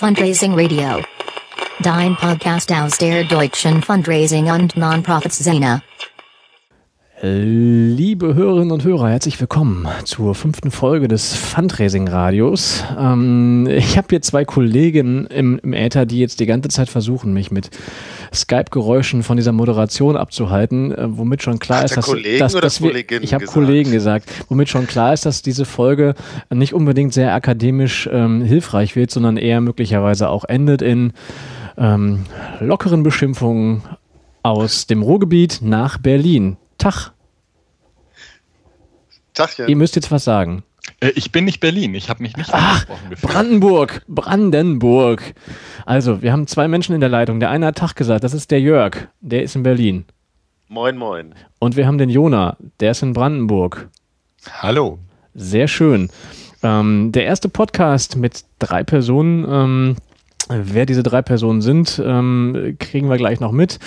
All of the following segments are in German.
Fundraising Radio. Dein Podcast aus der deutschen Fundraising und Nonprofits-Szene. Liebe Hörerinnen und Hörer, herzlich willkommen zur fünften Folge des Fundraising-Radios. Ähm, ich habe hier zwei Kollegen im, im Äther, die jetzt die ganze Zeit versuchen, mich mit Skype-Geräuschen von dieser Moderation abzuhalten, äh, womit schon klar Hat ist, dass, Kollegen dass, dass wir, ich habe? Kollegen gesagt, womit schon klar ist, dass diese Folge nicht unbedingt sehr akademisch ähm, hilfreich wird, sondern eher möglicherweise auch endet in ähm, lockeren Beschimpfungen aus dem Ruhrgebiet nach Berlin. Tag, Tachchen. ihr müsst jetzt was sagen. Äh, Ich bin nicht Berlin, ich habe mich nicht Ach, angesprochen gefühlt. Brandenburg, Brandenburg. Also, wir haben zwei Menschen in der Leitung. Der eine hat Tag gesagt, das ist der Jörg, der ist in Berlin. Moin, moin. Und wir haben den Jona, der ist in Brandenburg. Hallo. Sehr schön. Ähm, der erste Podcast mit drei Personen. Ähm, wer diese drei Personen sind, ähm, kriegen wir gleich noch mit.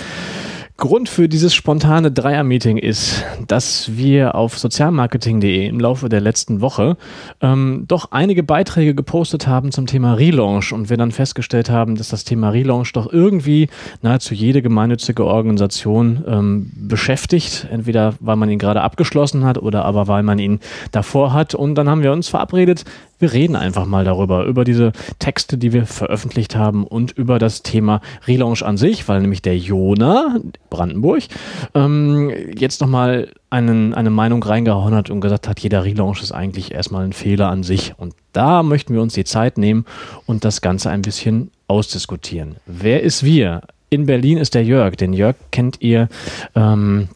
Grund für dieses spontane Dreier-Meeting ist, dass wir auf sozialmarketing.de im Laufe der letzten Woche ähm, doch einige Beiträge gepostet haben zum Thema Relaunch und wir dann festgestellt haben, dass das Thema Relaunch doch irgendwie nahezu jede gemeinnützige Organisation ähm, beschäftigt. Entweder weil man ihn gerade abgeschlossen hat oder aber weil man ihn davor hat. Und dann haben wir uns verabredet, wir reden einfach mal darüber, über diese Texte, die wir veröffentlicht haben und über das Thema Relaunch an sich, weil nämlich der Jona Brandenburg ähm, jetzt nochmal einen, eine Meinung reingehauen hat und gesagt hat, jeder Relaunch ist eigentlich erstmal ein Fehler an sich. Und da möchten wir uns die Zeit nehmen und das Ganze ein bisschen ausdiskutieren. Wer ist wir? In Berlin ist der Jörg. Den Jörg kennt ihr. Ähm,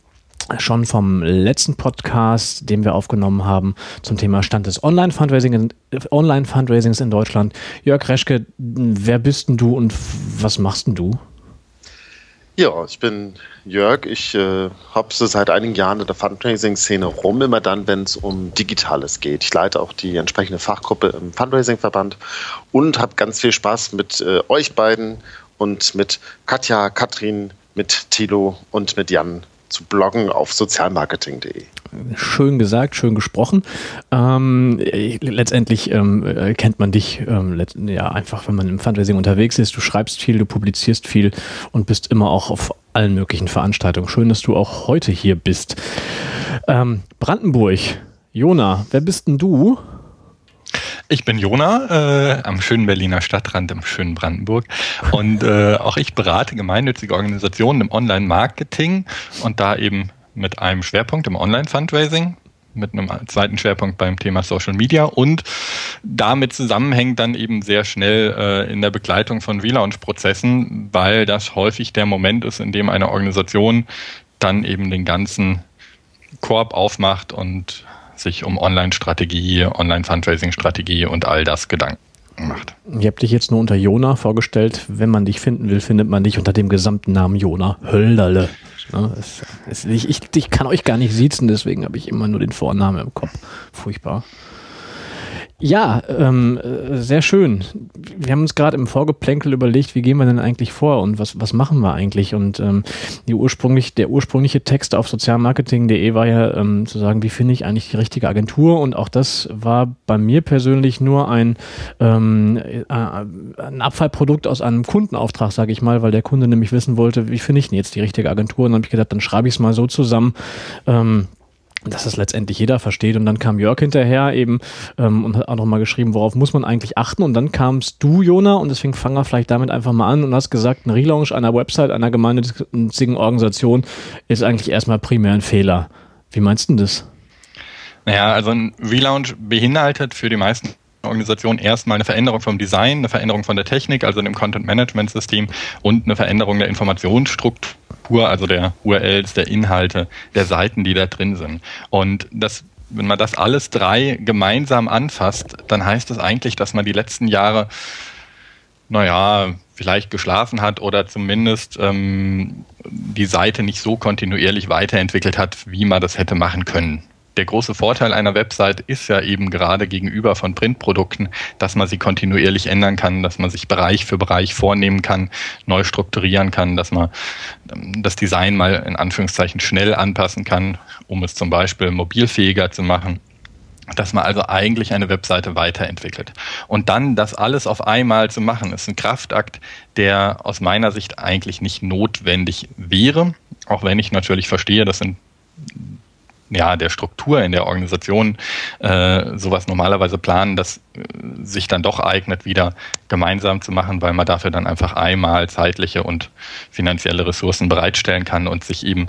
schon vom letzten Podcast, den wir aufgenommen haben zum Thema Stand des Online-Fundraising, Online-Fundraisings in Deutschland. Jörg Reschke, wer bist denn du und was machst denn du? Ja, ich bin Jörg. Ich äh, so seit einigen Jahren in der Fundraising-Szene rum, immer dann, wenn es um Digitales geht. Ich leite auch die entsprechende Fachgruppe im Fundraising-Verband und habe ganz viel Spaß mit äh, euch beiden und mit Katja, Katrin, mit Thilo und mit Jan zu bloggen auf sozialmarketing.de. Schön gesagt, schön gesprochen. Ähm, äh, letztendlich ähm, äh, kennt man dich ähm, ja einfach, wenn man im Fundraising unterwegs ist. Du schreibst viel, du publizierst viel und bist immer auch auf allen möglichen Veranstaltungen. Schön, dass du auch heute hier bist. Ähm, Brandenburg, Jona, wer bist denn du? Ich bin Jona äh, am schönen Berliner Stadtrand im schönen Brandenburg. Und äh, auch ich berate gemeinnützige Organisationen im Online-Marketing und da eben mit einem Schwerpunkt im Online-Fundraising, mit einem zweiten Schwerpunkt beim Thema Social Media. Und damit zusammenhängt dann eben sehr schnell äh, in der Begleitung von Relaunch-Prozessen, weil das häufig der Moment ist, in dem eine Organisation dann eben den ganzen Korb aufmacht und sich um Online-Strategie, Online-Fundraising-Strategie und all das Gedanken macht. Ich habe dich jetzt nur unter Jona vorgestellt. Wenn man dich finden will, findet man dich unter dem gesamten Namen Jona Hölderle. Ich kann euch gar nicht siezen, deswegen habe ich immer nur den Vornamen im Kopf. Furchtbar. Ja, ähm, äh, sehr schön. Wir haben uns gerade im Vorgeplänkel überlegt, wie gehen wir denn eigentlich vor und was, was machen wir eigentlich? Und ähm, die ursprünglich, der ursprüngliche Text auf sozialmarketing.de war ja ähm, zu sagen, wie finde ich eigentlich die richtige Agentur? Und auch das war bei mir persönlich nur ein, ähm, äh, ein Abfallprodukt aus einem Kundenauftrag, sage ich mal, weil der Kunde nämlich wissen wollte, wie finde ich denn jetzt die richtige Agentur? Und dann habe ich gedacht, dann schreibe ich es mal so zusammen. Ähm, dass es letztendlich jeder versteht. Und dann kam Jörg hinterher eben ähm, und hat auch nochmal geschrieben, worauf muss man eigentlich achten. Und dann kamst du, Jona, und deswegen fangen wir vielleicht damit einfach mal an und hast gesagt, ein Relaunch einer Website, einer gemeinnützigen Organisation ist eigentlich erstmal primär ein Fehler. Wie meinst du das? Naja, also ein Relaunch beinhaltet für die meisten Organisationen erstmal eine Veränderung vom Design, eine Veränderung von der Technik, also dem Content-Management-System und eine Veränderung der Informationsstruktur, also der URLs, der Inhalte, der Seiten, die da drin sind. Und das wenn man das alles drei gemeinsam anfasst, dann heißt das eigentlich, dass man die letzten Jahre, naja, vielleicht geschlafen hat oder zumindest ähm, die Seite nicht so kontinuierlich weiterentwickelt hat, wie man das hätte machen können. Der große Vorteil einer Website ist ja eben gerade gegenüber von Printprodukten, dass man sie kontinuierlich ändern kann, dass man sich Bereich für Bereich vornehmen kann, neu strukturieren kann, dass man ähm, das Design mal in Anführungszeichen schnell anpassen kann, um es zum Beispiel mobilfähiger zu machen. dass man also eigentlich eine Webseite weiterentwickelt. Und dann das alles auf einmal zu machen, ist ein Kraftakt, der aus meiner Sicht eigentlich nicht notwendig wäre, auch wenn ich natürlich verstehe, das sind ja, der Struktur in der Organisation äh, sowas normalerweise planen, das äh, sich dann doch eignet, wieder gemeinsam zu machen, weil man dafür dann einfach einmal zeitliche und finanzielle Ressourcen bereitstellen kann und sich eben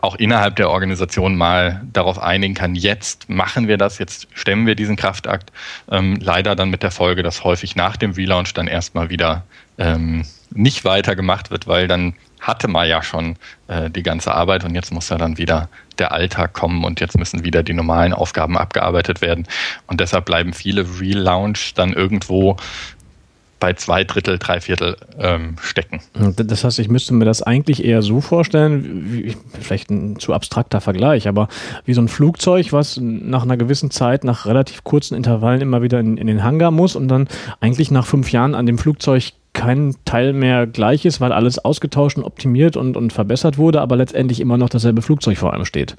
auch innerhalb der Organisation mal darauf einigen kann, jetzt machen wir das, jetzt stemmen wir diesen Kraftakt. Ähm, leider dann mit der Folge, dass häufig nach dem Relaunch dann erstmal wieder ähm, nicht weitergemacht wird, weil dann hatte man ja schon äh, die ganze Arbeit und jetzt muss ja dann wieder der Alltag kommen und jetzt müssen wieder die normalen Aufgaben abgearbeitet werden. Und deshalb bleiben viele Relaunch dann irgendwo bei zwei Drittel, drei Viertel ähm, stecken. Das heißt, ich müsste mir das eigentlich eher so vorstellen, wie, vielleicht ein zu abstrakter Vergleich, aber wie so ein Flugzeug, was nach einer gewissen Zeit, nach relativ kurzen Intervallen immer wieder in, in den Hangar muss und dann eigentlich nach fünf Jahren an dem Flugzeug kein Teil mehr gleich ist, weil alles ausgetauscht und optimiert und, und verbessert wurde, aber letztendlich immer noch dasselbe Flugzeug vor einem steht.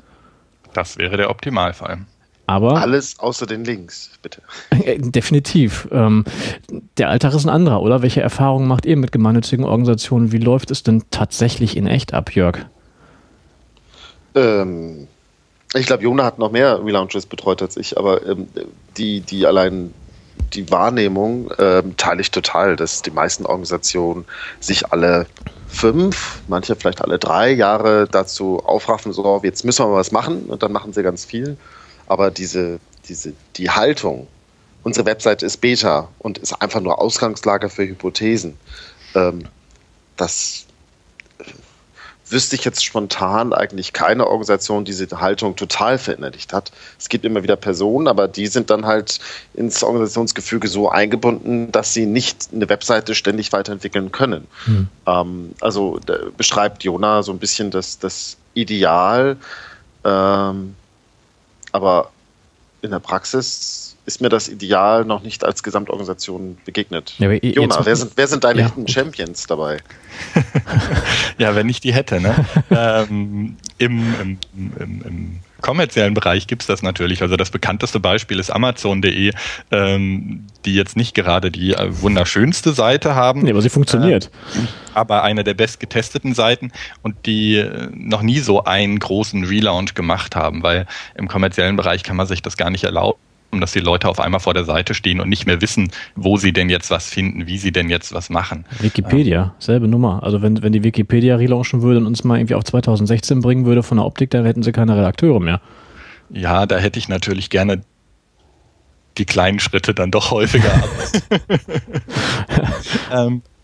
Das wäre der Optimalfall. Aber Alles außer den Links, bitte. Äh, definitiv. Ähm, der Alltag ist ein anderer, oder? Welche Erfahrungen macht ihr mit gemeinnützigen Organisationen? Wie läuft es denn tatsächlich in echt ab, Jörg? Ähm, ich glaube, Jona hat noch mehr Relaunches betreut als ich, aber ähm, die, die allein die Wahrnehmung ähm, teile ich total, dass die meisten Organisationen sich alle fünf, manche vielleicht alle drei Jahre dazu aufraffen, so jetzt müssen wir mal was machen und dann machen sie ganz viel. Aber diese, diese, die Haltung, unsere Webseite ist Beta und ist einfach nur Ausgangslage für Hypothesen, ähm, das wüsste ich jetzt spontan eigentlich keine Organisation, die diese Haltung total verinnerlicht hat. Es gibt immer wieder Personen, aber die sind dann halt ins Organisationsgefüge so eingebunden, dass sie nicht eine Webseite ständig weiterentwickeln können. Mhm. Ähm, also beschreibt Jona so ein bisschen das, das Ideal, ähm, aber in der Praxis ist mir das Ideal noch nicht als Gesamtorganisation begegnet. Ja, Jona, wer sind, wer sind deine ja. Hidden Champions dabei? ja, wenn ich die hätte. Ne? ähm, im, im, im, im kommerziellen Bereich gibt es das natürlich. Also das bekannteste Beispiel ist Amazon.de, ähm, die jetzt nicht gerade die äh, wunderschönste Seite haben. Nee, aber sie funktioniert. Äh, aber eine der bestgetesteten Seiten und die äh, noch nie so einen großen Relaunch gemacht haben, weil im kommerziellen Bereich kann man sich das gar nicht erlauben dass die Leute auf einmal vor der Seite stehen und nicht mehr wissen, wo sie denn jetzt was finden, wie sie denn jetzt was machen. Wikipedia, ähm. selbe Nummer. Also wenn, wenn die Wikipedia relaunchen würde und uns mal irgendwie auf 2016 bringen würde von der Optik, dann hätten sie keine Redakteure mehr. Ja, da hätte ich natürlich gerne die kleinen Schritte dann doch häufiger ähm, äh,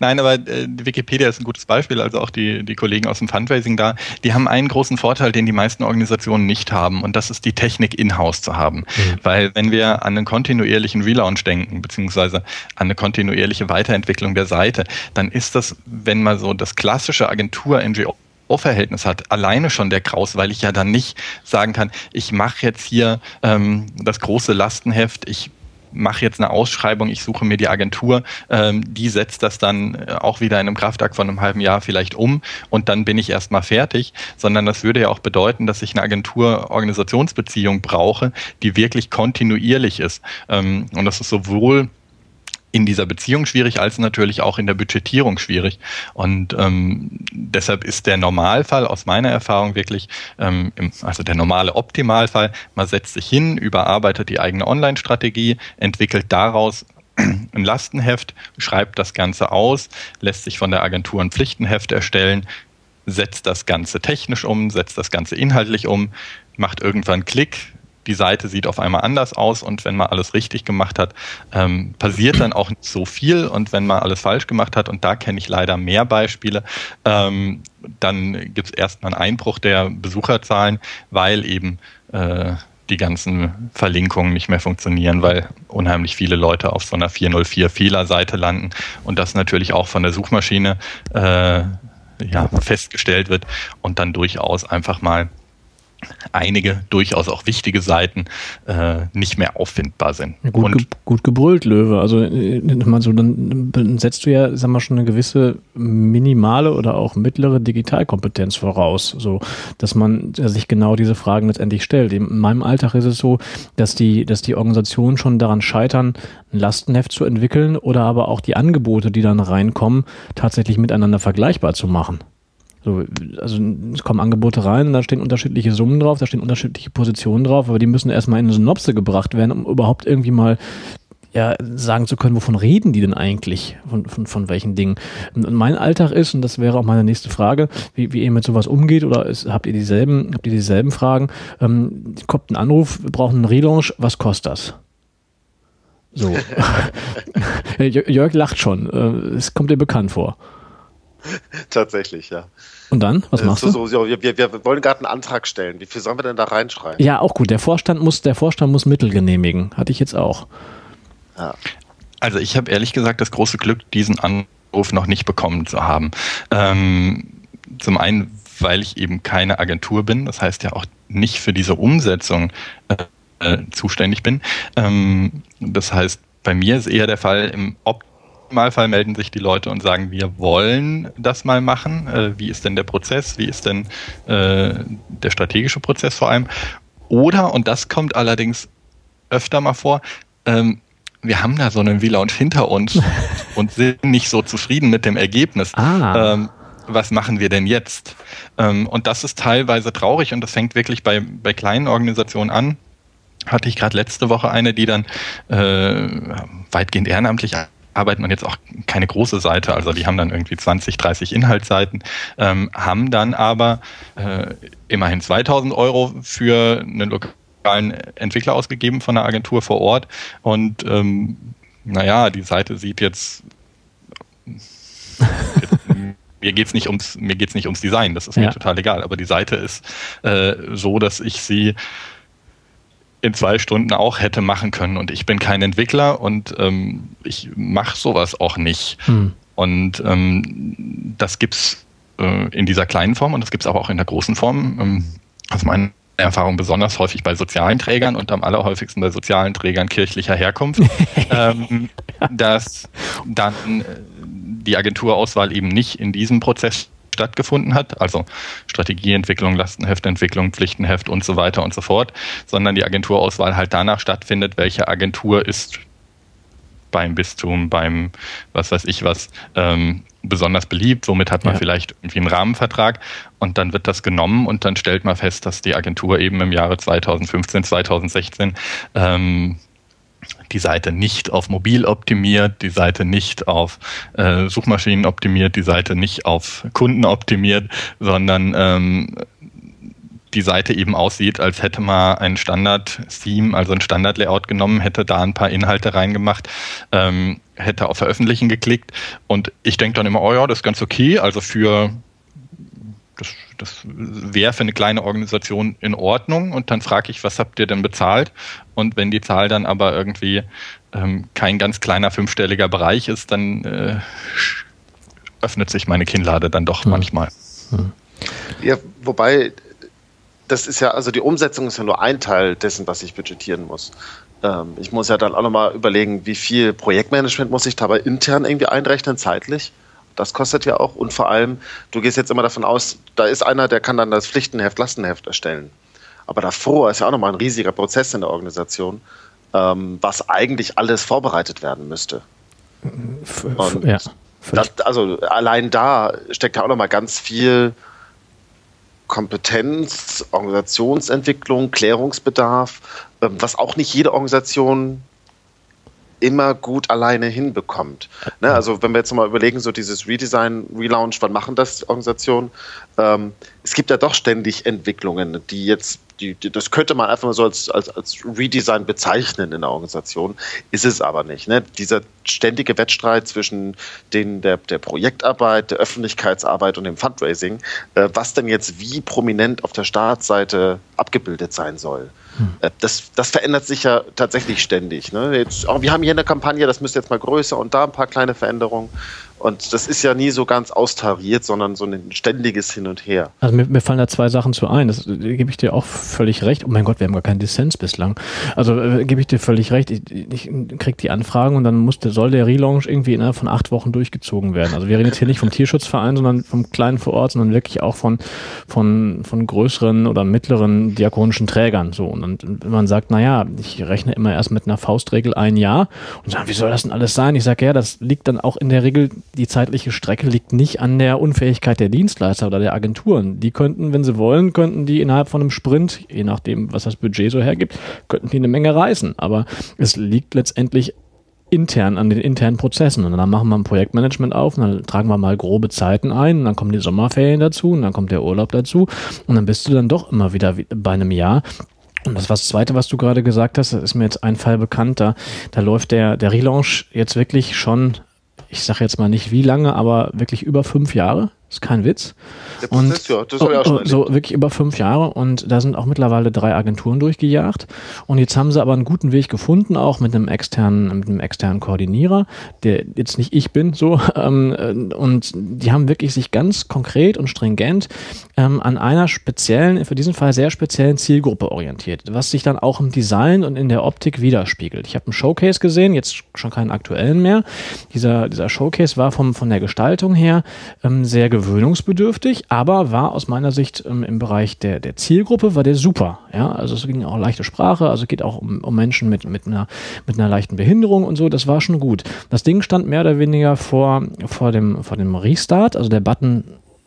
nein, aber äh, Wikipedia ist ein gutes Beispiel, also auch die, die Kollegen aus dem Fundraising da, die haben einen großen Vorteil, den die meisten Organisationen nicht haben, und das ist die Technik in-house zu haben. Mhm. Weil wenn wir an einen kontinuierlichen Relaunch denken, beziehungsweise an eine kontinuierliche Weiterentwicklung der Seite, dann ist das, wenn man so das klassische Agentur-NGO Verhältnis hat, alleine schon der Kraus, weil ich ja dann nicht sagen kann, ich mache jetzt hier ähm, das große Lastenheft, ich mache jetzt eine Ausschreibung, ich suche mir die Agentur, ähm, die setzt das dann äh, auch wieder in einem Kraftakt von einem halben Jahr vielleicht um und dann bin ich erstmal fertig, sondern das würde ja auch bedeuten, dass ich eine Agentur-Organisationsbeziehung brauche, die wirklich kontinuierlich ist. Ähm, und das ist sowohl in dieser Beziehung schwierig, als natürlich auch in der Budgetierung schwierig. Und ähm, deshalb ist der Normalfall aus meiner Erfahrung wirklich, ähm, im, also der normale Optimalfall, man setzt sich hin, überarbeitet die eigene Online-Strategie, entwickelt daraus ein Lastenheft, schreibt das Ganze aus, lässt sich von der Agentur ein Pflichtenheft erstellen, setzt das Ganze technisch um, setzt das Ganze inhaltlich um, macht irgendwann Klick, die Seite sieht auf einmal anders aus und wenn man alles richtig gemacht hat, ähm, passiert dann auch nicht so viel und wenn man alles falsch gemacht hat, und da kenne ich leider mehr Beispiele, ähm, dann gibt es erstmal einen Einbruch der Besucherzahlen, weil eben äh, die ganzen Verlinkungen nicht mehr funktionieren, weil unheimlich viele Leute auf so einer 404 Fehlerseite landen und das natürlich auch von der Suchmaschine äh, ja, festgestellt wird und dann durchaus einfach mal einige durchaus auch wichtige Seiten äh, nicht mehr auffindbar sind. Gut, ge gut gebrüllt, Löwe. Also äh, so, dann setzt du ja, sag mal, schon eine gewisse minimale oder auch mittlere Digitalkompetenz voraus, so dass man sich genau diese Fragen letztendlich stellt. In meinem Alltag ist es so, dass die, dass die Organisationen schon daran scheitern, ein Lastenheft zu entwickeln oder aber auch die Angebote, die dann reinkommen, tatsächlich miteinander vergleichbar zu machen. So, also es kommen Angebote rein, da stehen unterschiedliche Summen drauf, da stehen unterschiedliche Positionen drauf, aber die müssen erstmal in eine Synopse gebracht werden, um überhaupt irgendwie mal ja, sagen zu können, wovon reden die denn eigentlich, von, von, von welchen Dingen. Und mein Alltag ist, und das wäre auch meine nächste Frage, wie, wie ihr mit sowas umgeht, oder ist, habt ihr dieselben, habt ihr dieselben Fragen? Ähm, kommt ein Anruf, wir brauchen einen Relaunch, was kostet das? So. Jörg lacht schon. Äh, es kommt dir bekannt vor. Tatsächlich, ja. Und dann? Was machst so, du? So, wir, wir, wollen gerade einen Antrag stellen. Wie viel sollen wir denn da reinschreiben? Ja, auch gut. Der Vorstand muss, der Vorstand muss Mittel genehmigen. Hatte ich jetzt auch. Ja. Also ich habe ehrlich gesagt das große Glück, diesen Anruf noch nicht bekommen zu haben. Ähm, zum einen, weil ich eben keine Agentur bin, das heißt ja auch nicht für diese Umsetzung äh, zuständig bin. Ähm, das heißt, bei mir ist eher der Fall im Opt Optimalfall melden sich die Leute und sagen, wir wollen das mal machen. Äh, wie ist denn der Prozess? Wie ist denn äh, der strategische Prozess vor allem? Oder, und das kommt allerdings öfter mal vor, ähm, wir haben da so einen V-Lounge hinter uns und sind nicht so zufrieden mit dem Ergebnis. Ah. Ähm, was machen wir denn jetzt? Ähm, und das ist teilweise traurig und das fängt wirklich bei, bei kleinen Organisationen an. Hatte ich gerade letzte Woche eine, die dann äh, weitgehend ehrenamtlich arbeitet man jetzt auch keine große Seite, also die haben dann irgendwie 20, 30 Inhaltsseiten, ähm, haben dann aber äh, immerhin 2000 Euro für einen lokalen Entwickler ausgegeben von der Agentur vor Ort. Und ähm, naja, die Seite sieht jetzt, mir geht's nicht ums mir geht's nicht ums Design, das ist mir total egal, aber die Seite ist äh, so, dass ich sie in zwei Stunden auch hätte machen können. Und ich bin kein Entwickler und ähm, ich mache sowas auch nicht. Hm. Und ähm, das gibt's äh, in dieser kleinen Form und das gibt's aber auch in der großen Form. Ähm, aus meiner Erfahrung besonders häufig bei sozialen Trägern und am allerhäufigsten bei sozialen Trägern kirchlicher Herkunft, ähm, dass dann äh, die Agenturauswahl eben nicht in diesem Prozess stattgefunden hat, also Strategieentwicklung, Lastenheftentwicklung, Pflichtenheft und so weiter und so fort, sondern die Agenturauswahl halt danach stattfindet, welche Agentur ist beim Bistum, beim was weiß ich was, ähm, besonders beliebt, womit hat man ja. vielleicht irgendwie einen Rahmenvertrag und dann wird das genommen und dann stellt man fest, dass die Agentur eben im Jahre 2015, 2016 ähm, die Seite nicht auf mobil optimiert, die Seite nicht auf äh, Suchmaschinen optimiert, die Seite nicht auf Kunden optimiert, sondern ähm, die Seite eben aussieht, als hätte man ein Standard-Theme, also ein Standard-Layout genommen, hätte da ein paar Inhalte reingemacht, ähm, hätte auf Veröffentlichen geklickt. Und ich denke dann immer, oh ja, das ist ganz okay, also für das, das wäre für eine kleine Organisation in Ordnung und dann frage ich, was habt ihr denn bezahlt? Und wenn die Zahl dann aber irgendwie ähm, kein ganz kleiner fünfstelliger Bereich ist, dann äh, öffnet sich meine Kinnlade dann doch hm. manchmal. Hm. Ja, wobei das ist ja, also die Umsetzung ist ja nur ein Teil dessen, was ich budgetieren muss. Ähm, ich muss ja dann auch nochmal überlegen, wie viel Projektmanagement muss ich dabei intern irgendwie einrechnen, zeitlich. Das kostet ja auch. Und vor allem, du gehst jetzt immer davon aus, da ist einer, der kann dann das Pflichtenheft, Lastenheft erstellen. Aber davor ist ja auch nochmal ein riesiger Prozess in der Organisation, ähm, was eigentlich alles vorbereitet werden müsste. Und ja, das, also allein da steckt ja auch nochmal ganz viel Kompetenz, Organisationsentwicklung, Klärungsbedarf, ähm, was auch nicht jede Organisation immer gut alleine hinbekommt. Ne? Also wenn wir jetzt mal überlegen, so dieses Redesign, Relaunch, wann machen das Organisationen? Ähm, es gibt ja doch ständig Entwicklungen, die jetzt, die, die, das könnte man einfach mal so als, als, als Redesign bezeichnen in der Organisation, ist es aber nicht. Ne? Dieser ständige Wettstreit zwischen den, der, der Projektarbeit, der Öffentlichkeitsarbeit und dem Fundraising, äh, was denn jetzt wie prominent auf der Startseite abgebildet sein soll. Hm. Das, das verändert sich ja tatsächlich ständig. Ne? Jetzt, auch, wir haben hier eine Kampagne, das müsste jetzt mal größer und da ein paar kleine Veränderungen. Und das ist ja nie so ganz austariert, sondern so ein ständiges Hin und Her. Also mir, mir fallen da zwei Sachen zu ein. Das äh, gebe ich dir auch völlig recht. Oh mein Gott, wir haben gar keinen Dissens bislang. Also äh, gebe ich dir völlig recht. Ich, ich krieg die Anfragen und dann muss der, soll der Relaunch irgendwie innerhalb von acht Wochen durchgezogen werden. Also wir reden jetzt hier nicht vom Tierschutzverein, sondern vom kleinen vor Ort, sondern wirklich auch von, von, von größeren oder mittleren diakonischen Trägern. So. Und dann, wenn man sagt, naja, ich rechne immer erst mit einer Faustregel ein Jahr und sagen, wie soll das denn alles sein? Ich sage, ja, das liegt dann auch in der Regel, die zeitliche Strecke liegt nicht an der Unfähigkeit der Dienstleister oder der Agenturen. Die könnten, wenn sie wollen, könnten die innerhalb von einem Sprint, je nachdem, was das Budget so hergibt, könnten die eine Menge reißen. Aber es liegt letztendlich intern an den internen Prozessen. Und dann machen wir ein Projektmanagement auf und dann tragen wir mal grobe Zeiten ein und dann kommen die Sommerferien dazu und dann kommt der Urlaub dazu und dann bist du dann doch immer wieder bei einem Jahr. Und das war das Zweite, was du gerade gesagt hast, das ist mir jetzt ein Fall bekannt, da, da läuft der, der Relaunch jetzt wirklich schon, ich sage jetzt mal nicht wie lange, aber wirklich über fünf Jahre ist kein Witz. Der Prozess, und, ja, das habe ich auch schon So wirklich über fünf Jahre und da sind auch mittlerweile drei Agenturen durchgejagt und jetzt haben sie aber einen guten Weg gefunden, auch mit einem externen, mit einem externen Koordinierer, der jetzt nicht ich bin, so ähm, und die haben wirklich sich ganz konkret und stringent ähm, an einer speziellen, für diesen Fall sehr speziellen Zielgruppe orientiert, was sich dann auch im Design und in der Optik widerspiegelt. Ich habe einen Showcase gesehen, jetzt schon keinen aktuellen mehr. Dieser, dieser Showcase war vom, von der Gestaltung her ähm, sehr gewöhnungsbedürftig, aber war aus meiner Sicht ähm, im Bereich der, der Zielgruppe war der super. Ja, also es ging auch leichte Sprache, also geht auch um, um Menschen mit, mit, einer, mit einer leichten Behinderung und so, das war schon gut. Das Ding stand mehr oder weniger vor, vor, dem, vor dem Restart, also der Button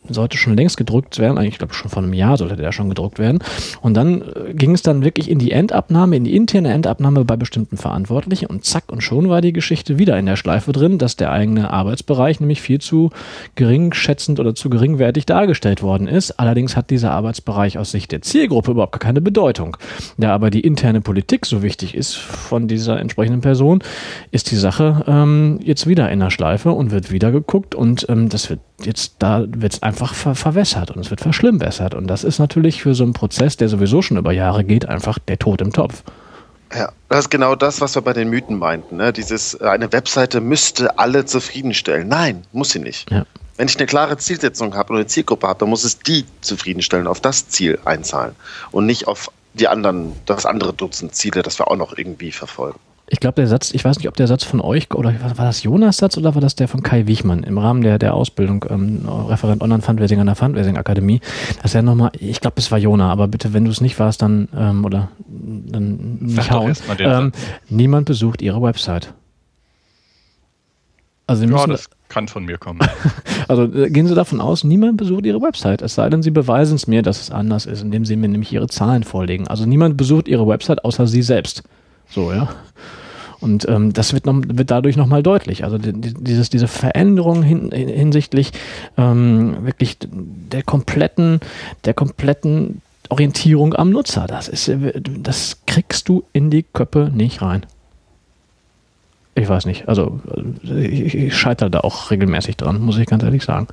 sollte schon längst gedruckt werden, eigentlich glaube ich schon vor einem Jahr sollte der schon gedruckt werden. Und dann äh, ging es dann wirklich in die Endabnahme, in die interne Endabnahme bei bestimmten Verantwortlichen und zack und schon war die Geschichte wieder in der Schleife drin, dass der eigene Arbeitsbereich nämlich viel zu gering schätzend oder zu geringwertig dargestellt worden ist. Allerdings hat dieser Arbeitsbereich aus Sicht der Zielgruppe überhaupt gar keine Bedeutung. Da aber die interne Politik so wichtig ist von dieser entsprechenden Person, ist die Sache ähm, jetzt wieder in der Schleife und wird wieder geguckt und ähm, das wird jetzt da wird es einfach ver verwässert und es wird verschlimmbessert. Und das ist natürlich für so einen Prozess, der sowieso schon über Jahre geht, einfach der Tod im Topf. Ja, das ist genau das, was wir bei den Mythen meinten. Ne? Dieses, eine Webseite müsste alle zufriedenstellen. Nein, muss sie nicht. Ja. Wenn ich eine klare Zielsetzung habe und eine Zielgruppe habe, dann muss es die zufriedenstellen, auf das Ziel einzahlen und nicht auf die anderen, das andere Dutzend Ziele, das wir auch noch irgendwie verfolgen. Ich glaube, der Satz, ich weiß nicht, ob der Satz von euch oder war das Jonas Satz oder war das der von Kai Wichmann im Rahmen der, der Ausbildung, ähm, Referent Online-Fundraising an der Fundraising-Akademie, dass er nochmal, ich glaube, es war Jona, aber bitte, wenn du es nicht warst, dann, ähm, oder, dann nicht hauen. Ähm, niemand besucht ihre Website. Also ja, das kann von mir kommen. also äh, gehen Sie davon aus, niemand besucht Ihre Website. Es sei denn, Sie beweisen es mir, dass es anders ist, indem Sie mir nämlich Ihre Zahlen vorlegen. Also niemand besucht Ihre Website außer Sie selbst. So, ja. Und ähm, das wird, noch, wird dadurch nochmal deutlich. Also die, dieses, diese Veränderung hin, hinsichtlich ähm, wirklich der kompletten, der kompletten Orientierung am Nutzer, das ist, das kriegst du in die Köppe nicht rein. Ich weiß nicht. Also ich, ich scheitere da auch regelmäßig dran, muss ich ganz ehrlich sagen.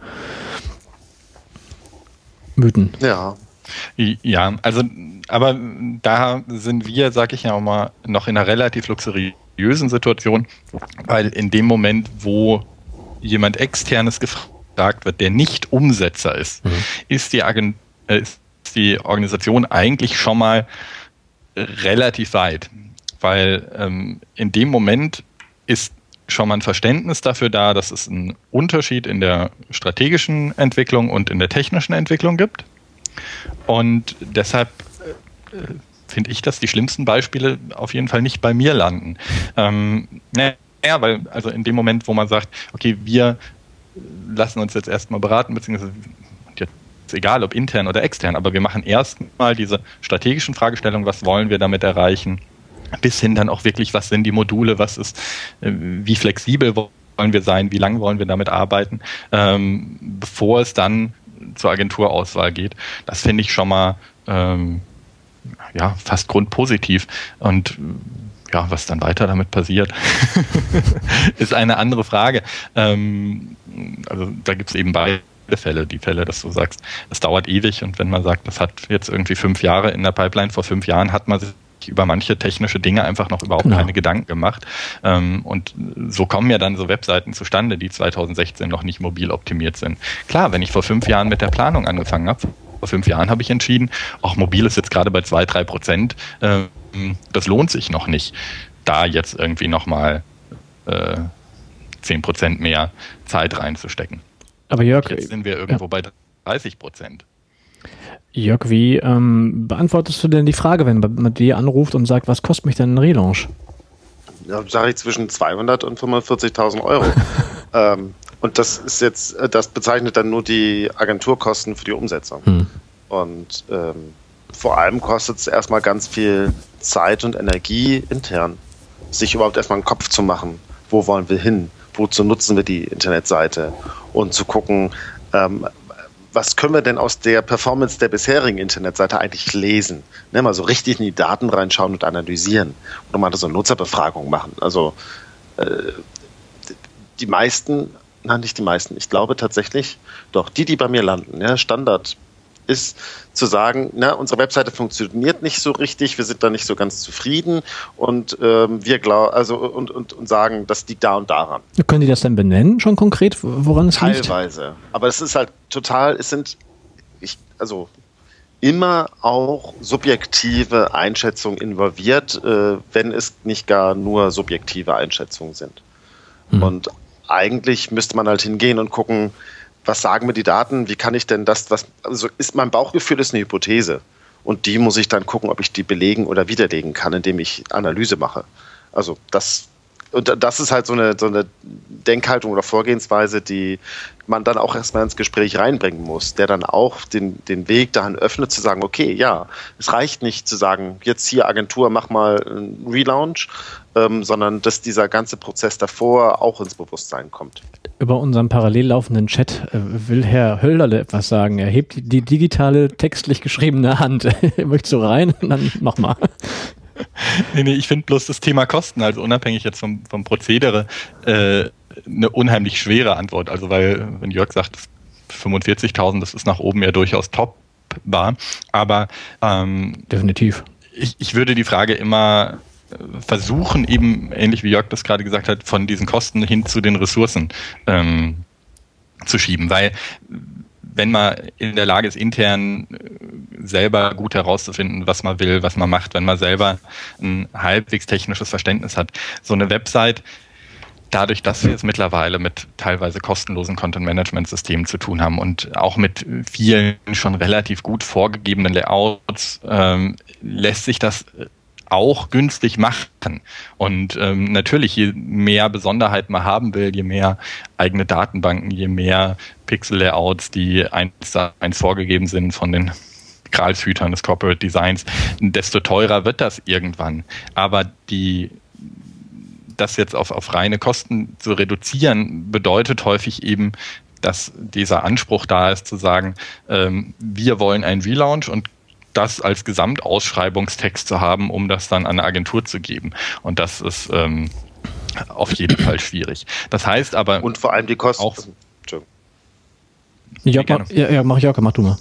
Mythen. Ja, ja, also, aber da sind wir, sag ich ja auch mal, noch in einer relativ luxuriösen Situation, weil in dem Moment, wo jemand externes gefragt wird, der nicht Umsetzer ist, mhm. ist, die Agent, äh, ist die Organisation eigentlich schon mal relativ weit, weil ähm, in dem Moment ist schon mal ein Verständnis dafür da, dass es einen Unterschied in der strategischen Entwicklung und in der technischen Entwicklung gibt. Und deshalb äh, finde ich, dass die schlimmsten Beispiele auf jeden Fall nicht bei mir landen. Ähm, naja, weil also in dem Moment, wo man sagt, okay, wir lassen uns jetzt erstmal beraten, beziehungsweise egal, ob intern oder extern, aber wir machen erstmal diese strategischen Fragestellungen, was wollen wir damit erreichen, bis hin dann auch wirklich, was sind die Module, was ist, äh, wie flexibel wollen wir sein, wie lange wollen wir damit arbeiten, ähm, bevor es dann zur Agenturauswahl geht. Das finde ich schon mal ähm, ja, fast grundpositiv. Und ja, was dann weiter damit passiert, ist eine andere Frage. Ähm, also da gibt es eben beide Fälle. Die Fälle, dass du sagst, es dauert ewig und wenn man sagt, das hat jetzt irgendwie fünf Jahre in der Pipeline, vor fünf Jahren hat man sich über manche technische Dinge einfach noch überhaupt genau. keine Gedanken gemacht. Ähm, und so kommen ja dann so Webseiten zustande, die 2016 noch nicht mobil optimiert sind. Klar, wenn ich vor fünf Jahren mit der Planung angefangen habe, vor fünf Jahren habe ich entschieden, auch mobil ist jetzt gerade bei zwei, drei Prozent, ähm, das lohnt sich noch nicht, da jetzt irgendwie nochmal äh, zehn Prozent mehr Zeit reinzustecken. Aber Jörg, jetzt sind wir irgendwo ja. bei 30 Prozent. Jörg, wie ähm, beantwortest du denn die Frage, wenn man dir anruft und sagt, was kostet mich denn ein Relaunch? Ja, sage ich zwischen 200 und 45.000 Euro. ähm, und das ist jetzt, äh, das bezeichnet dann nur die Agenturkosten für die Umsetzung. Hm. Und ähm, vor allem kostet es erstmal ganz viel Zeit und Energie intern, sich überhaupt erstmal einen Kopf zu machen, wo wollen wir hin, wozu nutzen wir die Internetseite und zu gucken, ähm, was können wir denn aus der Performance der bisherigen Internetseite eigentlich lesen? Ne, mal so richtig in die Daten reinschauen und analysieren. Oder mal so eine Nutzerbefragung machen. Also äh, die meisten, nein, nicht die meisten, ich glaube tatsächlich, doch die, die bei mir landen, ja, Standard ist zu sagen, na, unsere Webseite funktioniert nicht so richtig, wir sind da nicht so ganz zufrieden und ähm, wir glauben, also und, und, und sagen, das liegt da und daran. Können die das denn benennen, schon konkret, woran es liegt? Teilweise. Aber es ist halt total, es sind, ich, also immer auch subjektive Einschätzungen involviert, äh, wenn es nicht gar nur subjektive Einschätzungen sind. Hm. Und eigentlich müsste man halt hingehen und gucken, was sagen mir die Daten, wie kann ich denn das, was, also ist mein Bauchgefühl ist eine Hypothese. Und die muss ich dann gucken, ob ich die belegen oder widerlegen kann, indem ich Analyse mache. Also das, und das ist halt so eine, so eine Denkhaltung oder Vorgehensweise, die man dann auch erstmal ins Gespräch reinbringen muss, der dann auch den, den Weg dahin öffnet, zu sagen, okay, ja, es reicht nicht zu sagen, jetzt hier Agentur, mach mal einen Relaunch, ähm, sondern dass dieser ganze Prozess davor auch ins Bewusstsein kommt. Über unseren parallel laufenden Chat äh, will Herr Hölderle etwas sagen. Er hebt die, die digitale, textlich geschriebene Hand. Möchtest du rein? Dann mach mal. nee, nee, ich finde bloß das Thema Kosten, also unabhängig jetzt vom, vom Prozedere, äh, eine unheimlich schwere Antwort. Also weil, wenn Jörg sagt, 45.000, das ist nach oben ja durchaus topbar. Aber ähm, definitiv. Ich, ich würde die Frage immer versuchen, eben ähnlich wie Jörg das gerade gesagt hat, von diesen Kosten hin zu den Ressourcen ähm, zu schieben. Weil wenn man in der Lage ist, intern äh, selber gut herauszufinden, was man will, was man macht, wenn man selber ein halbwegs technisches Verständnis hat, so eine Website, dadurch, dass wir es mittlerweile mit teilweise kostenlosen Content-Management-Systemen zu tun haben und auch mit vielen schon relativ gut vorgegebenen Layouts, ähm, lässt sich das auch günstig machen. Und ähm, natürlich, je mehr Besonderheit man haben will, je mehr eigene Datenbanken, je mehr Pixel-Layouts, die eins, eins vorgegeben sind von den Gralshütern des Corporate Designs, desto teurer wird das irgendwann. Aber die das jetzt auf, auf reine Kosten zu reduzieren, bedeutet häufig eben, dass dieser Anspruch da ist, zu sagen, ähm, wir wollen einen Relaunch und das als Gesamtausschreibungstext zu haben, um das dann an eine Agentur zu geben. Und das ist ähm, auf jeden Fall schwierig. Das heißt aber. Und vor allem die Kosten. Auch, ja, mach, ja, ja, mach ich auch, mach du mal.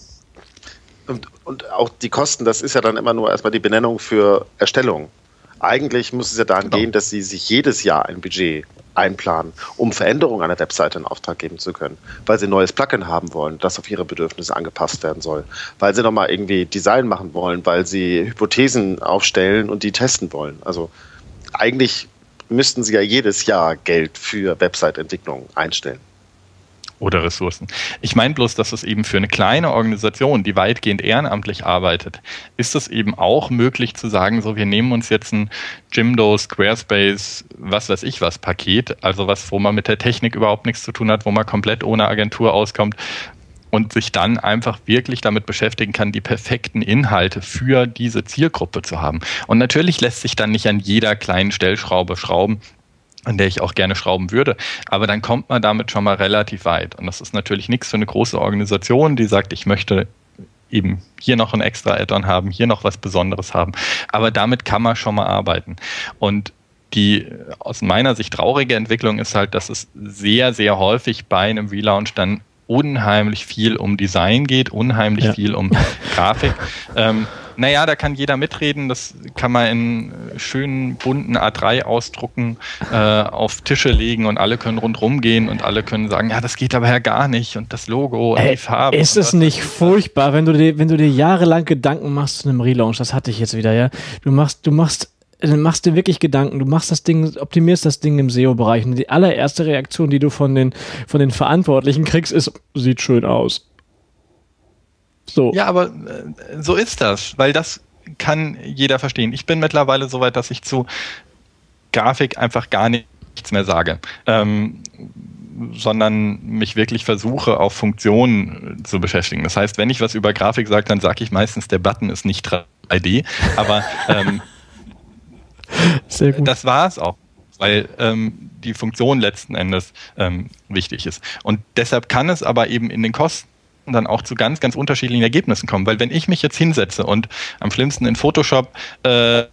Und, und auch die Kosten, das ist ja dann immer nur erstmal die Benennung für Erstellung. Eigentlich muss es ja dahin genau. gehen, dass sie sich jedes Jahr ein Budget einplanen, um Veränderungen an der Webseite in Auftrag geben zu können, weil sie ein neues Plugin haben wollen, das auf ihre Bedürfnisse angepasst werden soll, weil sie nochmal irgendwie Design machen wollen, weil sie Hypothesen aufstellen und die testen wollen. Also eigentlich müssten sie ja jedes Jahr Geld für Website-Entwicklung einstellen oder Ressourcen. Ich meine bloß, dass es eben für eine kleine Organisation, die weitgehend ehrenamtlich arbeitet, ist es eben auch möglich zu sagen, so wir nehmen uns jetzt ein Jimdo, Squarespace, was weiß ich was Paket, also was, wo man mit der Technik überhaupt nichts zu tun hat, wo man komplett ohne Agentur auskommt und sich dann einfach wirklich damit beschäftigen kann, die perfekten Inhalte für diese Zielgruppe zu haben. Und natürlich lässt sich dann nicht an jeder kleinen Stellschraube schrauben, an der ich auch gerne schrauben würde. Aber dann kommt man damit schon mal relativ weit. Und das ist natürlich nichts für eine große Organisation, die sagt, ich möchte eben hier noch ein extra Add-on haben, hier noch was Besonderes haben. Aber damit kann man schon mal arbeiten. Und die aus meiner Sicht traurige Entwicklung ist halt, dass es sehr, sehr häufig bei einem Relaunch dann unheimlich viel um Design geht, unheimlich ja. viel um Grafik. Ähm, Naja, da kann jeder mitreden. Das kann man in äh, schönen bunten A3 ausdrucken, äh, auf Tische legen und alle können rundherum gehen und alle können sagen, ja, das geht aber ja gar nicht und das Logo und Ey, die Farbe. Ist es nicht furchtbar, wenn du dir, wenn du dir jahrelang Gedanken machst zu einem Relaunch, das hatte ich jetzt wieder, ja. Du machst, du machst du machst dir wirklich Gedanken, du machst das Ding, optimierst das Ding im SEO-Bereich und die allererste Reaktion, die du von den, von den Verantwortlichen kriegst, ist, sieht schön aus. So. Ja, aber äh, so ist das, weil das kann jeder verstehen. Ich bin mittlerweile so weit, dass ich zu Grafik einfach gar nichts mehr sage. Ähm, sondern mich wirklich versuche, auf Funktionen zu beschäftigen. Das heißt, wenn ich was über Grafik sage, dann sage ich meistens, der Button ist nicht 3D, aber ähm, das war es auch weil ähm, die Funktion letzten Endes ähm, wichtig ist. Und deshalb kann es aber eben in den Kosten dann auch zu ganz, ganz unterschiedlichen Ergebnissen kommen. Weil wenn ich mich jetzt hinsetze und am schlimmsten in Photoshop äh,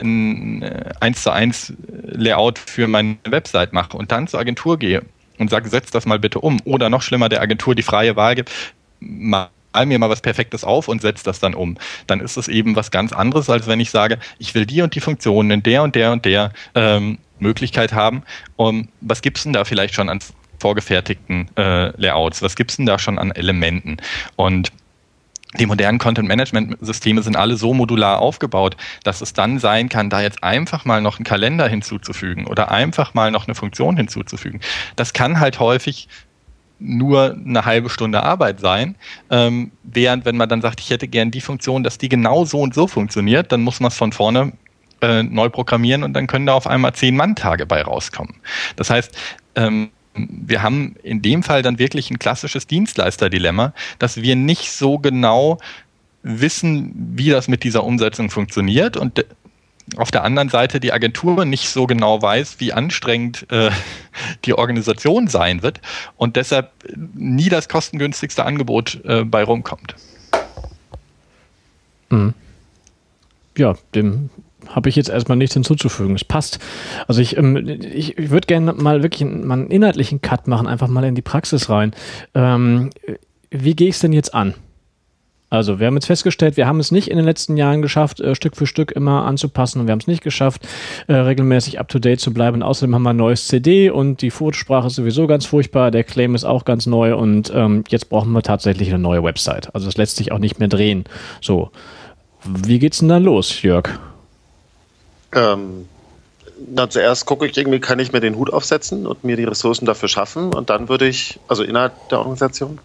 ein 1 zu 1 Layout für meine Website mache und dann zur Agentur gehe und sage, setz das mal bitte um. Oder noch schlimmer, der Agentur die freie Wahl gibt, mal mir mal was Perfektes auf und setz das dann um. Dann ist es eben was ganz anderes, als wenn ich sage, ich will die und die Funktionen in der und der und der ähm, Möglichkeit haben. Um, was gibt's denn da vielleicht schon an vorgefertigten äh, Layouts? Was gibt's denn da schon an Elementen? Und die modernen Content-Management-Systeme sind alle so modular aufgebaut, dass es dann sein kann, da jetzt einfach mal noch einen Kalender hinzuzufügen oder einfach mal noch eine Funktion hinzuzufügen. Das kann halt häufig nur eine halbe Stunde Arbeit sein. Ähm, während wenn man dann sagt, ich hätte gern die Funktion, dass die genau so und so funktioniert, dann muss man es von vorne äh, neu programmieren und dann können da auf einmal zehn Mann-Tage bei rauskommen. Das heißt, ähm, wir haben in dem Fall dann wirklich ein klassisches Dienstleister-Dilemma, dass wir nicht so genau wissen, wie das mit dieser Umsetzung funktioniert und auf der anderen Seite die Agentur nicht so genau weiß, wie anstrengend äh, die Organisation sein wird und deshalb nie das kostengünstigste Angebot äh, bei rumkommt. Mhm. Ja, dem habe ich jetzt erstmal nichts hinzuzufügen. Es passt. Also ich, ähm, ich, ich würde gerne mal wirklich mal einen inhaltlichen Cut machen, einfach mal in die Praxis rein. Ähm, wie gehe ich es denn jetzt an? Also wir haben jetzt festgestellt, wir haben es nicht in den letzten Jahren geschafft, äh, Stück für Stück immer anzupassen und wir haben es nicht geschafft, äh, regelmäßig up-to-date zu bleiben. Und außerdem haben wir ein neues CD und die Fotosprache ist sowieso ganz furchtbar, der Claim ist auch ganz neu und ähm, jetzt brauchen wir tatsächlich eine neue Website. Also es lässt sich auch nicht mehr drehen. So, wie geht's denn dann los, Jörg? Ähm, na, zuerst gucke ich irgendwie, kann ich mir den Hut aufsetzen und mir die Ressourcen dafür schaffen? Und dann würde ich, also innerhalb der Organisation,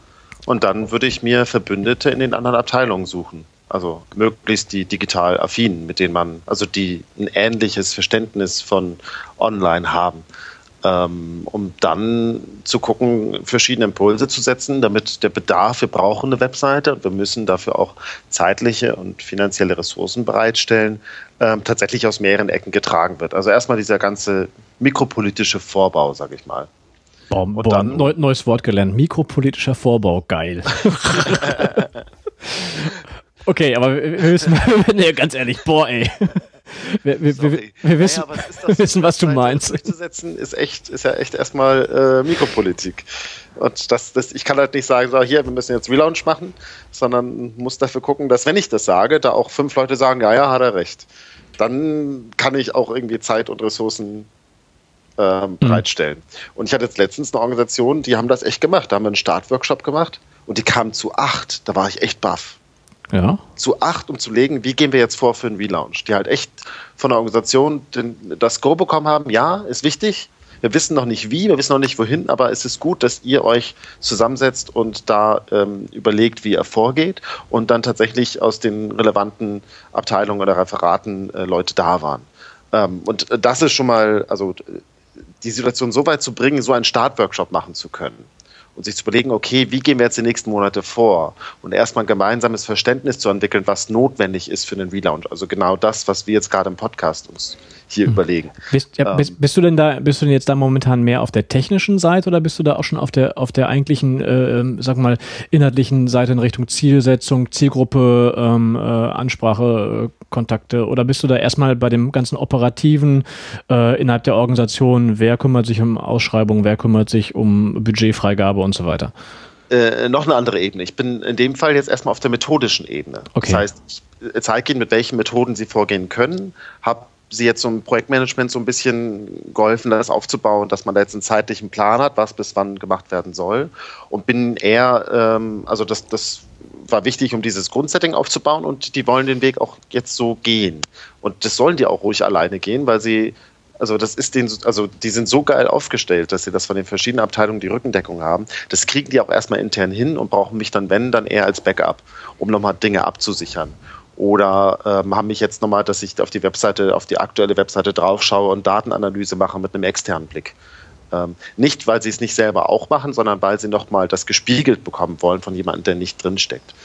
und dann würde ich mir Verbündete in den anderen Abteilungen suchen. Also möglichst die digital affinen, mit denen man, also die ein ähnliches Verständnis von online haben ähm, um dann zu gucken, verschiedene Impulse zu setzen, damit der Bedarf, wir brauchen eine Webseite und wir müssen dafür auch zeitliche und finanzielle Ressourcen bereitstellen, ähm, tatsächlich aus mehreren Ecken getragen wird. Also erstmal dieser ganze mikropolitische Vorbau, sage ich mal. Boah, und dann, neu, neues Wort gelernt. Mikropolitischer Vorbau, geil. okay, aber wir wissen, ja, ganz ehrlich, boah, ey. Wir, wir, wir, wir wissen, naja, was wissen, was du meinst. Durchzusetzen ist echt, ist ja echt erstmal äh, Mikropolitik. Und das, das, ich kann halt nicht sagen, so hier, wir müssen jetzt Relaunch machen, sondern muss dafür gucken, dass wenn ich das sage, da auch fünf Leute sagen, ja, ja, hat er recht. Dann kann ich auch irgendwie Zeit und Ressourcen äh, bereitstellen. Mhm. Und ich hatte jetzt letztens eine Organisation, die haben das echt gemacht. Da haben wir einen Startworkshop gemacht und die kamen zu acht. Da war ich echt baff ja. zu acht, um zu legen, wie gehen wir jetzt vor für einen Relaunch. Die halt echt von der Organisation das Go bekommen haben, ja, ist wichtig. Wir wissen noch nicht wie, wir wissen noch nicht wohin, aber es ist gut, dass ihr euch zusammensetzt und da ähm, überlegt, wie ihr vorgeht und dann tatsächlich aus den relevanten Abteilungen oder Referaten äh, Leute da waren. Ähm, und das ist schon mal, also die Situation so weit zu bringen, so einen Startworkshop machen zu können und sich zu überlegen, okay, wie gehen wir jetzt die nächsten Monate vor und erstmal ein gemeinsames Verständnis zu entwickeln, was notwendig ist für den Relaunch. Also genau das, was wir jetzt gerade im Podcast uns hier hm. überlegen. Bist, ja, ähm, bist, bist, du denn da, bist du denn jetzt da momentan mehr auf der technischen Seite oder bist du da auch schon auf der, auf der eigentlichen, äh, ähm, sag mal, inhaltlichen Seite in Richtung Zielsetzung, Zielgruppe, ähm, äh, Ansprache, äh, Kontakte oder bist du da erstmal bei dem ganzen operativen äh, innerhalb der Organisation, wer kümmert sich um Ausschreibungen, wer kümmert sich um Budgetfreigabe und so weiter? Äh, noch eine andere Ebene. Ich bin in dem Fall jetzt erstmal auf der methodischen Ebene. Okay. Das heißt, ich zeige ihnen, mit welchen Methoden sie vorgehen können, habe sie jetzt so im Projektmanagement so ein bisschen geholfen, das aufzubauen, dass man da jetzt einen zeitlichen Plan hat, was bis wann gemacht werden soll. Und bin eher, ähm, also das, das war wichtig, um dieses Grundsetting aufzubauen und die wollen den Weg auch jetzt so gehen. Und das sollen die auch ruhig alleine gehen, weil sie, also das ist den, also die sind so geil aufgestellt, dass sie das von den verschiedenen Abteilungen die Rückendeckung haben. Das kriegen die auch erstmal intern hin und brauchen mich dann, wenn, dann eher als Backup, um nochmal Dinge abzusichern. Oder ähm, haben mich jetzt nochmal, dass ich auf die Webseite, auf die aktuelle Webseite draufschaue und Datenanalyse mache mit einem externen Blick. Ähm, nicht, weil sie es nicht selber auch machen, sondern weil sie nochmal das gespiegelt bekommen wollen von jemandem, der nicht drinsteckt.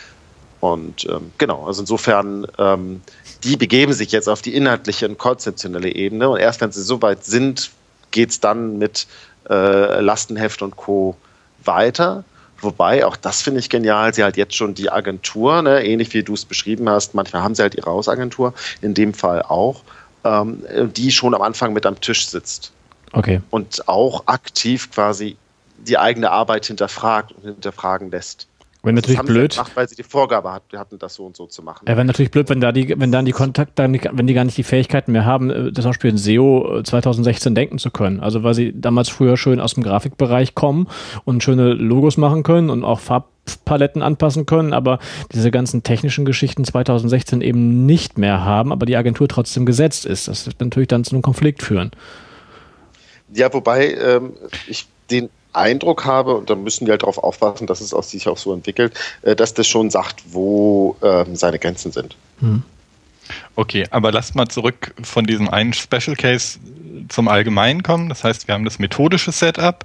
Und ähm, genau, also insofern, ähm, die begeben sich jetzt auf die inhaltliche und konzeptionelle Ebene und erst wenn sie soweit sind, geht es dann mit äh, Lastenheft und Co. weiter. Wobei, auch das finde ich genial, sie halt jetzt schon die Agentur, ne, ähnlich wie du es beschrieben hast, manchmal haben sie halt ihre Hausagentur, in dem Fall auch, ähm, die schon am Anfang mit am Tisch sitzt. Okay. Und auch aktiv quasi die eigene Arbeit hinterfragt und hinterfragen lässt. Wenn natürlich das blöd. Gemacht, weil sie die Vorgabe hatten, das so und so zu machen. Ja, wenn natürlich blöd, wenn da die, wenn dann die Kontakt, wenn die gar nicht die Fähigkeiten mehr haben, äh, das Beispiel in SEO 2016 denken zu können. Also weil sie damals früher schön aus dem Grafikbereich kommen und schöne Logos machen können und auch Farbpaletten anpassen können, aber diese ganzen technischen Geschichten 2016 eben nicht mehr haben, aber die Agentur trotzdem gesetzt ist. Das wird natürlich dann zu einem Konflikt führen. Ja, wobei ähm, ich den Eindruck habe, und da müssen wir halt darauf aufpassen, dass es auch sich auch so entwickelt, äh, dass das schon sagt, wo ähm, seine Grenzen sind. Hm. Okay, aber lasst mal zurück von diesem einen Special Case zum Allgemeinen kommen. Das heißt, wir haben das methodische Setup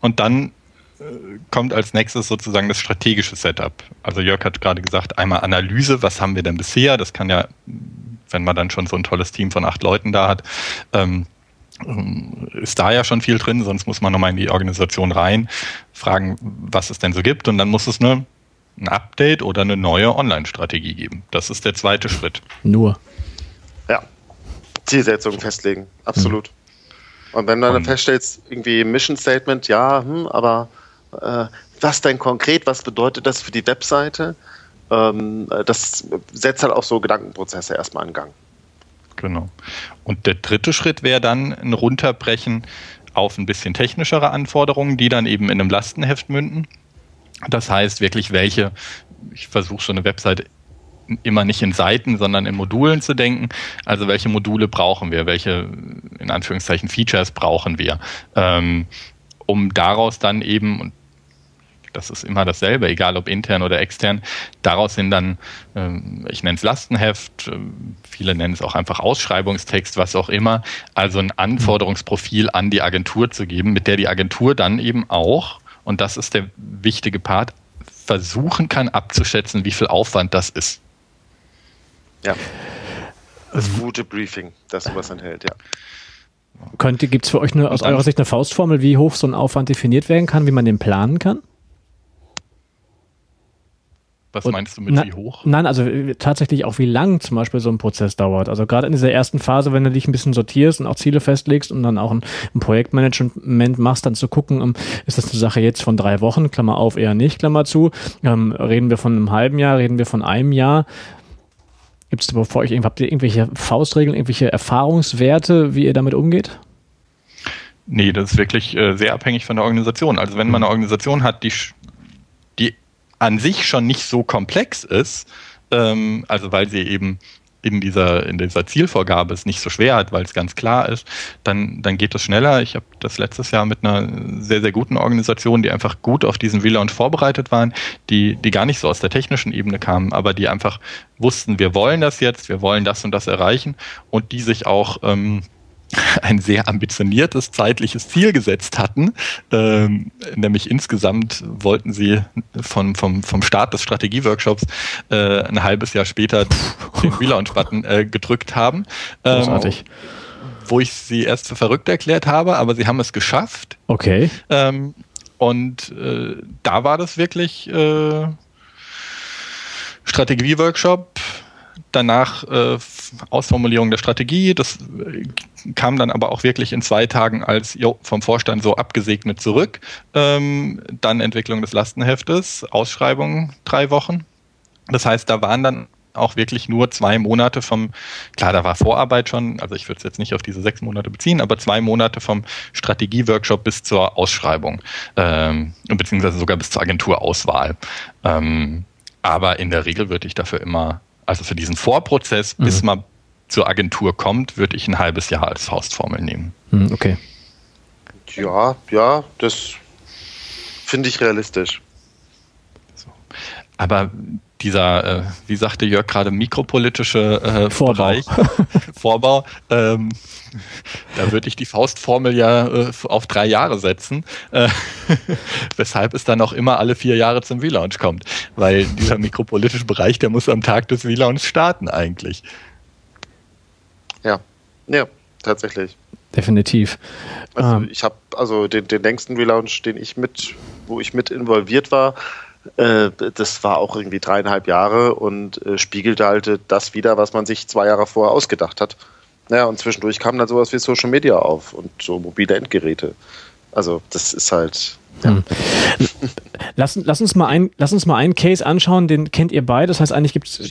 und dann äh, kommt als nächstes sozusagen das strategische Setup. Also Jörg hat gerade gesagt, einmal Analyse, was haben wir denn bisher? Das kann ja, wenn man dann schon so ein tolles Team von acht Leuten da hat, ähm, ist da ja schon viel drin, sonst muss man nochmal in die Organisation rein, fragen, was es denn so gibt und dann muss es eine, ein Update oder eine neue Online-Strategie geben. Das ist der zweite Schritt. Nur. Ja. Zielsetzung festlegen, absolut. Hm. Und wenn du dann feststellst, irgendwie Mission Statement, ja, hm, aber äh, was denn konkret, was bedeutet das für die Webseite? Ähm, das setzt halt auch so Gedankenprozesse erstmal in Gang. Genau. Und der dritte Schritt wäre dann ein Runterbrechen auf ein bisschen technischere Anforderungen, die dann eben in einem Lastenheft münden. Das heißt wirklich, welche, ich versuche so eine Website immer nicht in Seiten, sondern in Modulen zu denken. Also welche Module brauchen wir, welche in Anführungszeichen Features brauchen wir, ähm, um daraus dann eben, und das ist immer dasselbe, egal ob intern oder extern. Daraus sind dann, ähm, ich nenne es Lastenheft, äh, viele nennen es auch einfach Ausschreibungstext, was auch immer, also ein Anforderungsprofil an die Agentur zu geben, mit der die Agentur dann eben auch, und das ist der wichtige Part, versuchen kann abzuschätzen, wie viel Aufwand das ist. Ja. Das gute Briefing, das sowas enthält, ja. Gibt es für euch eine, aus eurer Sicht eine Faustformel, wie hoch so ein Aufwand definiert werden kann, wie man den planen kann? Was und meinst du mit na, wie hoch? Nein, also tatsächlich auch wie lang zum Beispiel so ein Prozess dauert. Also gerade in dieser ersten Phase, wenn du dich ein bisschen sortierst und auch Ziele festlegst und dann auch ein, ein Projektmanagement machst, dann zu gucken, um, ähm, ist das eine Sache jetzt von drei Wochen, Klammer auf, eher nicht, Klammer zu. Ähm, reden wir von einem halben Jahr, reden wir von einem Jahr. Gibt es vor euch habt ihr irgendwelche Faustregeln, irgendwelche Erfahrungswerte, wie ihr damit umgeht? Nee, das ist wirklich äh, sehr abhängig von der Organisation. Also wenn man eine Organisation hat, die an sich schon nicht so komplex ist, ähm, also weil sie eben in dieser, in dieser Zielvorgabe es nicht so schwer hat, weil es ganz klar ist, dann, dann geht es schneller. Ich habe das letztes Jahr mit einer sehr, sehr guten Organisation, die einfach gut auf diesen Relaunch vorbereitet waren, die, die gar nicht so aus der technischen Ebene kamen, aber die einfach wussten, wir wollen das jetzt, wir wollen das und das erreichen und die sich auch ähm, ein sehr ambitioniertes zeitliches Ziel gesetzt hatten. Ähm, nämlich insgesamt wollten sie vom, vom, vom Start des Strategieworkshops äh, ein halbes Jahr später den Relaunch-Button äh, gedrückt haben. Ähm, Großartig. Wo ich sie erst für verrückt erklärt habe, aber sie haben es geschafft. Okay. Ähm, und äh, da war das wirklich äh, Strategieworkshop, danach äh, Ausformulierung der Strategie. Das äh, kam dann aber auch wirklich in zwei Tagen als jo, vom Vorstand so abgesegnet zurück. Ähm, dann Entwicklung des Lastenheftes, Ausschreibung drei Wochen. Das heißt, da waren dann auch wirklich nur zwei Monate vom, klar, da war Vorarbeit schon, also ich würde es jetzt nicht auf diese sechs Monate beziehen, aber zwei Monate vom Strategieworkshop bis zur Ausschreibung, ähm, beziehungsweise sogar bis zur Agenturauswahl. Ähm, aber in der Regel würde ich dafür immer, also für diesen Vorprozess, mhm. bis man zur Agentur kommt, würde ich ein halbes Jahr als Faustformel nehmen. Mhm, okay. Ja, ja, das finde ich realistisch. So. Aber dieser, äh, wie sagte Jörg gerade, mikropolitische äh, Vorbau, Bereich, Vorbau ähm, da würde ich die Faustformel ja äh, auf drei Jahre setzen, äh, weshalb es dann auch immer alle vier Jahre zum Relaunch kommt, weil dieser mikropolitische Bereich, der muss am Tag des Relaunch starten eigentlich. Ja, ja, tatsächlich. Definitiv. Also. Ähm. ich habe also den, den längsten Relaunch, den ich mit, wo ich mit involviert war, das war auch irgendwie dreieinhalb Jahre und äh, spiegelte halt das wieder, was man sich zwei Jahre vorher ausgedacht hat. Naja, und zwischendurch kam dann sowas wie Social Media auf und so mobile Endgeräte. Also das ist halt. Ja. Hm. Lass, lass, uns mal ein, lass uns mal einen Case anschauen, den kennt ihr beide. Das heißt, eigentlich gibt es.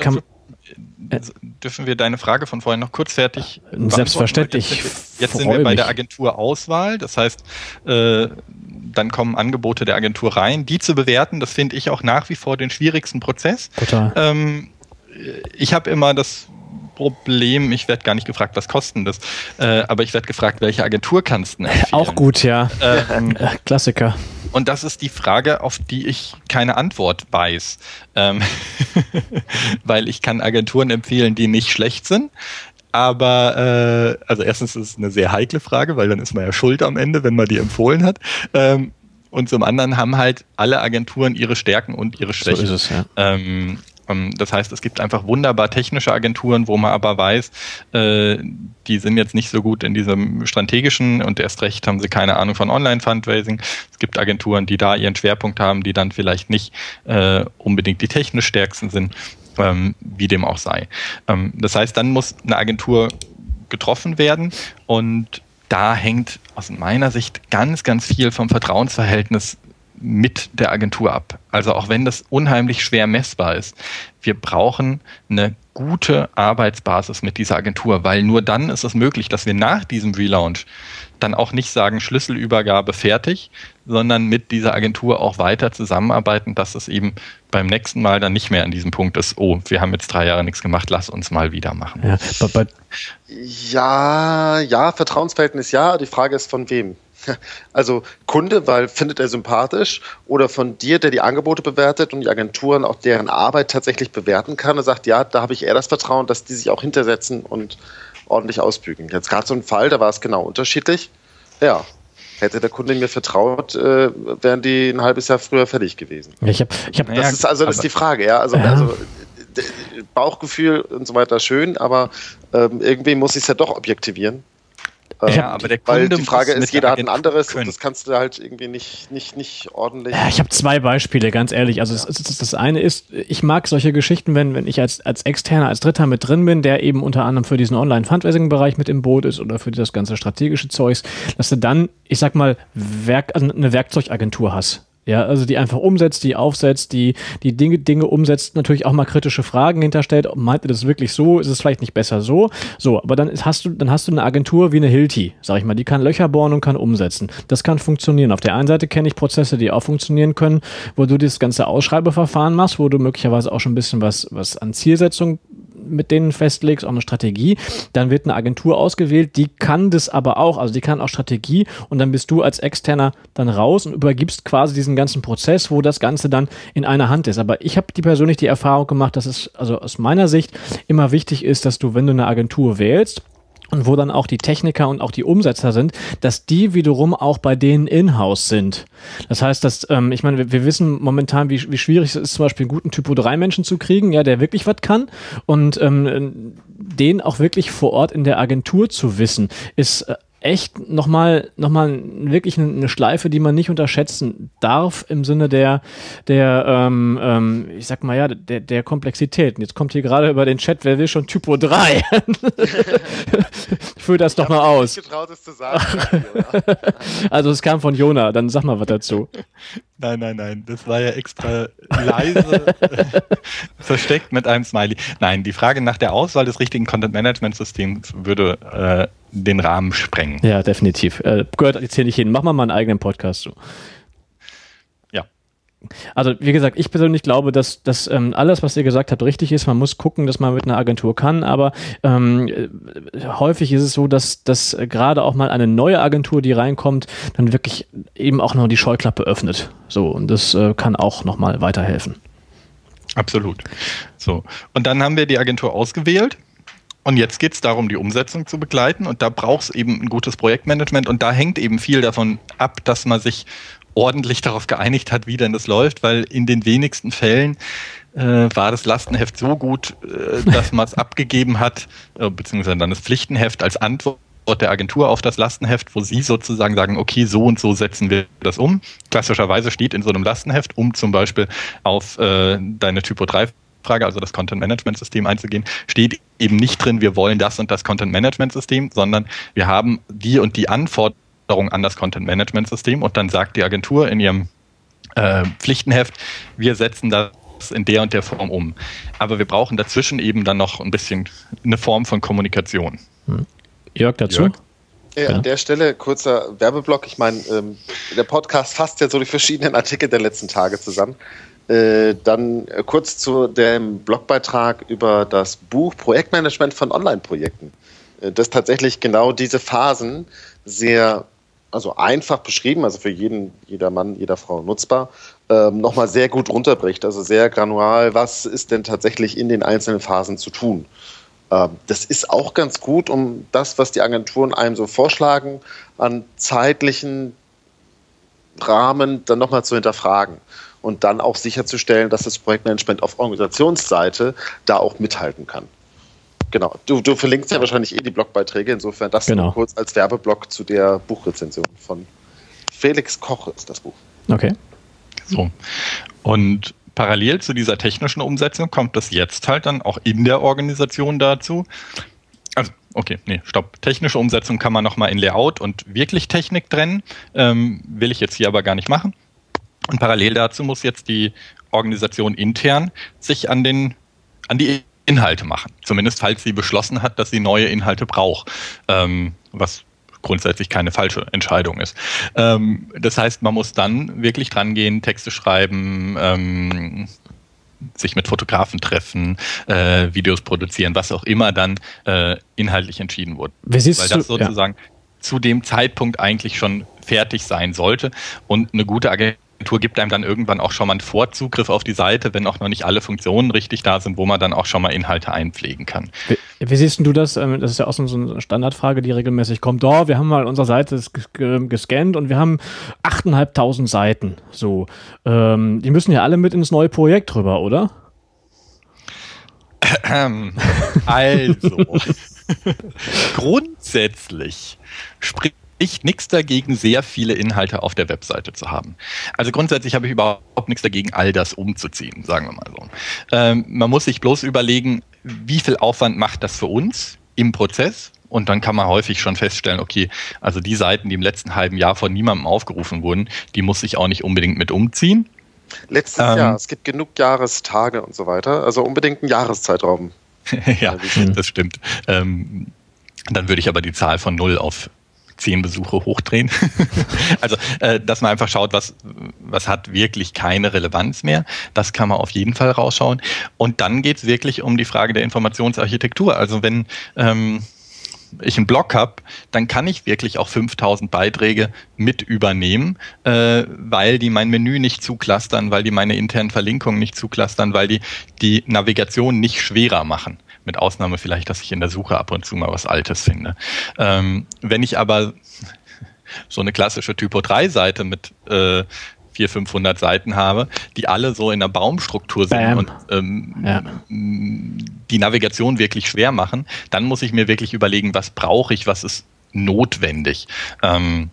Äh, dürfen wir deine Frage von vorhin noch kurz fertig Selbstverständlich. Jetzt sind wir, jetzt sind wir bei der Agenturauswahl. Das heißt, äh, dann kommen Angebote der Agentur rein. Die zu bewerten, das finde ich auch nach wie vor den schwierigsten Prozess. Total. Ähm, ich habe immer das Problem, ich werde gar nicht gefragt, was kosten das, äh, aber ich werde gefragt, welche Agentur kannst du empfehlen? Auch gut, ja. Ähm, Klassiker. Und das ist die Frage, auf die ich keine Antwort weiß. Ähm weil ich kann Agenturen empfehlen, die nicht schlecht sind. Aber äh, also erstens ist es eine sehr heikle Frage, weil dann ist man ja schuld am Ende, wenn man die empfohlen hat. Ähm, und zum anderen haben halt alle Agenturen ihre Stärken und ihre Schwächen. So ist es, ja. Ähm, ähm, das heißt, es gibt einfach wunderbar technische Agenturen, wo man aber weiß, äh, die sind jetzt nicht so gut in diesem strategischen und erst recht haben sie keine Ahnung von Online-Fundraising. Es gibt Agenturen, die da ihren Schwerpunkt haben, die dann vielleicht nicht äh, unbedingt die technisch stärksten sind, ähm, wie dem auch sei. Ähm, das heißt, dann muss eine Agentur getroffen werden und da hängt aus meiner Sicht ganz, ganz viel vom Vertrauensverhältnis mit der Agentur ab. Also auch wenn das unheimlich schwer messbar ist, wir brauchen eine gute Arbeitsbasis mit dieser Agentur, weil nur dann ist es möglich, dass wir nach diesem Relaunch dann auch nicht sagen, Schlüsselübergabe fertig, sondern mit dieser Agentur auch weiter zusammenarbeiten, dass es eben beim nächsten Mal dann nicht mehr an diesem Punkt ist, oh, wir haben jetzt drei Jahre nichts gemacht, lass uns mal wieder machen. Ja, ja, ja, Vertrauensverhältnis ja, die Frage ist von wem. Also Kunde, weil findet er sympathisch oder von dir, der die Angebote bewertet und die Agenturen auch deren Arbeit tatsächlich bewerten kann und sagt, ja, da habe ich eher das Vertrauen, dass die sich auch hintersetzen und ordentlich ausbügeln. Jetzt gerade so ein Fall, da war es genau unterschiedlich. Ja, hätte der Kunde mir vertraut, äh, wären die ein halbes Jahr früher fertig gewesen. Ich hab, ich hab, das ja, ist also das ist die Frage, ja. Also, ja. also Bauchgefühl und so weiter schön, aber ähm, irgendwie muss ich es ja doch objektivieren. Ja, ähm, aber der Kunde Weil die Frage ist, jeder hat ein anderes können. und das kannst du halt irgendwie nicht, nicht, nicht ordentlich. Ja, ich habe zwei Beispiele, ganz ehrlich. Also ja. das, das, das, eine ist, ich mag solche Geschichten, wenn, wenn ich als, als Externer, als Dritter mit drin bin, der eben unter anderem für diesen Online-Fundraising-Bereich mit im Boot ist oder für das ganze strategische Zeugs, dass du dann, ich sag mal, Werk, also eine Werkzeugagentur hast. Ja, also die einfach umsetzt, die aufsetzt, die die Dinge, Dinge umsetzt, natürlich auch mal kritische Fragen hinterstellt. Meint ihr das wirklich so? Ist es vielleicht nicht besser so? So, aber dann hast du, dann hast du eine Agentur wie eine Hilti, sag ich mal, die kann Löcher bohren und kann umsetzen. Das kann funktionieren. Auf der einen Seite kenne ich Prozesse, die auch funktionieren können, wo du das ganze Ausschreibeverfahren machst, wo du möglicherweise auch schon ein bisschen was, was an Zielsetzung mit denen festlegst, auch eine Strategie, dann wird eine Agentur ausgewählt, die kann das aber auch, also die kann auch Strategie und dann bist du als Externer dann raus und übergibst quasi diesen ganzen Prozess, wo das Ganze dann in einer Hand ist. Aber ich habe die persönlich die Erfahrung gemacht, dass es also aus meiner Sicht immer wichtig ist, dass du, wenn du eine Agentur wählst, und wo dann auch die Techniker und auch die Umsetzer sind, dass die wiederum auch bei denen in-house sind. Das heißt, dass, ähm, ich meine, wir, wir wissen momentan, wie, wie schwierig es ist, zum Beispiel einen guten Typo 3 Menschen zu kriegen, ja, der wirklich was kann und ähm, den auch wirklich vor Ort in der Agentur zu wissen, ist äh, echt nochmal noch mal wirklich eine Schleife, die man nicht unterschätzen darf im Sinne der, der ähm, ähm, ich sag mal ja, der, der Komplexität. Und jetzt kommt hier gerade über den Chat, wer will schon Typo 3? ich führe das ich doch mal aus. Getraut, es zu sagen, also es kam von Jona, dann sag mal was dazu. Nein, nein, nein, das war ja extra leise versteckt mit einem Smiley. Nein, die Frage nach der Auswahl des richtigen Content Management Systems würde äh, den Rahmen sprengen. Ja, definitiv. Äh, gehört jetzt hier nicht hin. Mach mal mal einen eigenen Podcast zu. Ja. Also, wie gesagt, ich persönlich glaube, dass, dass ähm, alles, was ihr gesagt habt, richtig ist. Man muss gucken, dass man mit einer Agentur kann, aber ähm, äh, häufig ist es so, dass, dass gerade auch mal eine neue Agentur, die reinkommt, dann wirklich eben auch noch die Scheuklappe öffnet. So, und das äh, kann auch nochmal weiterhelfen. Absolut. So. Und dann haben wir die Agentur ausgewählt. Und jetzt geht es darum, die Umsetzung zu begleiten. Und da braucht es eben ein gutes Projektmanagement. Und da hängt eben viel davon ab, dass man sich ordentlich darauf geeinigt hat, wie denn das läuft, weil in den wenigsten Fällen äh, war das Lastenheft so gut, äh, dass man es abgegeben hat, äh, beziehungsweise dann das Pflichtenheft als Antwort der Agentur auf das Lastenheft, wo sie sozusagen sagen, okay, so und so setzen wir das um. Klassischerweise steht in so einem Lastenheft, um zum Beispiel auf äh, deine Typo 3 Frage, also das Content Management System einzugehen, steht eben nicht drin, wir wollen das und das Content Management System, sondern wir haben die und die Anforderungen an das Content Management System und dann sagt die Agentur in ihrem äh, Pflichtenheft, wir setzen das in der und der Form um. Aber wir brauchen dazwischen eben dann noch ein bisschen eine Form von Kommunikation. Hm. Jörg dazu? Jörg? Ja, an der Stelle kurzer Werbeblock. Ich meine, ähm, der Podcast fasst ja so die verschiedenen Artikel der letzten Tage zusammen. Äh, dann äh, kurz zu dem Blogbeitrag über das Buch Projektmanagement von Online-Projekten. Äh, das tatsächlich genau diese Phasen sehr also einfach beschrieben, also für jeden, jeder Mann, jeder Frau nutzbar, ähm, nochmal sehr gut runterbricht, also sehr granual, was ist denn tatsächlich in den einzelnen Phasen zu tun. Ähm, das ist auch ganz gut, um das, was die Agenturen einem so vorschlagen, an zeitlichen Rahmen dann nochmal zu hinterfragen und dann auch sicherzustellen, dass das Projektmanagement auf Organisationsseite da auch mithalten kann. Genau. Du, du verlinkst ja wahrscheinlich eh die Blogbeiträge, insofern das genau. kurz als Werbeblock zu der Buchrezension von Felix Koch ist das Buch. Okay. So. Und parallel zu dieser technischen Umsetzung kommt das jetzt halt dann auch in der Organisation dazu. Also, okay, nee, stopp. Technische Umsetzung kann man nochmal in Layout und wirklich Technik trennen. Ähm, will ich jetzt hier aber gar nicht machen. Und parallel dazu muss jetzt die Organisation intern sich an den, an die Inhalte machen. Zumindest falls sie beschlossen hat, dass sie neue Inhalte braucht. Ähm, was grundsätzlich keine falsche Entscheidung ist. Ähm, das heißt, man muss dann wirklich dran gehen, Texte schreiben, ähm, sich mit Fotografen treffen, äh, Videos produzieren, was auch immer dann äh, inhaltlich entschieden wurde. Weil das du, sozusagen ja. zu dem Zeitpunkt eigentlich schon fertig sein sollte und eine gute Agentur Agentur gibt einem dann irgendwann auch schon mal einen Vorzugriff auf die Seite, wenn auch noch nicht alle Funktionen richtig da sind, wo man dann auch schon mal Inhalte einpflegen kann. Wie, wie siehst du das? Ähm, das ist ja auch so eine Standardfrage, die regelmäßig kommt. Oh, wir haben mal unsere Seite gescannt und wir haben 8.500 Seiten. So, ähm, die müssen ja alle mit ins neue Projekt rüber, oder? Also, grundsätzlich spricht ich nichts dagegen, sehr viele Inhalte auf der Webseite zu haben. Also grundsätzlich habe ich überhaupt nichts dagegen, all das umzuziehen, sagen wir mal so. Ähm, man muss sich bloß überlegen, wie viel Aufwand macht das für uns im Prozess? Und dann kann man häufig schon feststellen, okay, also die Seiten, die im letzten halben Jahr von niemandem aufgerufen wurden, die muss ich auch nicht unbedingt mit umziehen. Letztes ähm, Jahr, es gibt genug Jahrestage und so weiter, also unbedingt einen Jahreszeitraum. ja, das stimmt. Ähm, dann würde ich aber die Zahl von null auf zehn Besuche hochdrehen. also, äh, dass man einfach schaut, was, was hat wirklich keine Relevanz mehr. Das kann man auf jeden Fall rausschauen. Und dann geht es wirklich um die Frage der Informationsarchitektur. Also wenn ähm, ich einen Blog habe, dann kann ich wirklich auch 5000 Beiträge mit übernehmen, äh, weil die mein Menü nicht zuklustern, weil die meine internen Verlinkungen nicht zuklustern, weil die die Navigation nicht schwerer machen. Mit Ausnahme vielleicht, dass ich in der Suche ab und zu mal was Altes finde. Ähm, wenn ich aber so eine klassische Typo 3 Seite mit äh, 400, 500 Seiten habe, die alle so in der Baumstruktur sind Bam. und ähm, ja. die Navigation wirklich schwer machen, dann muss ich mir wirklich überlegen, was brauche ich, was ist notwendig. Ähm,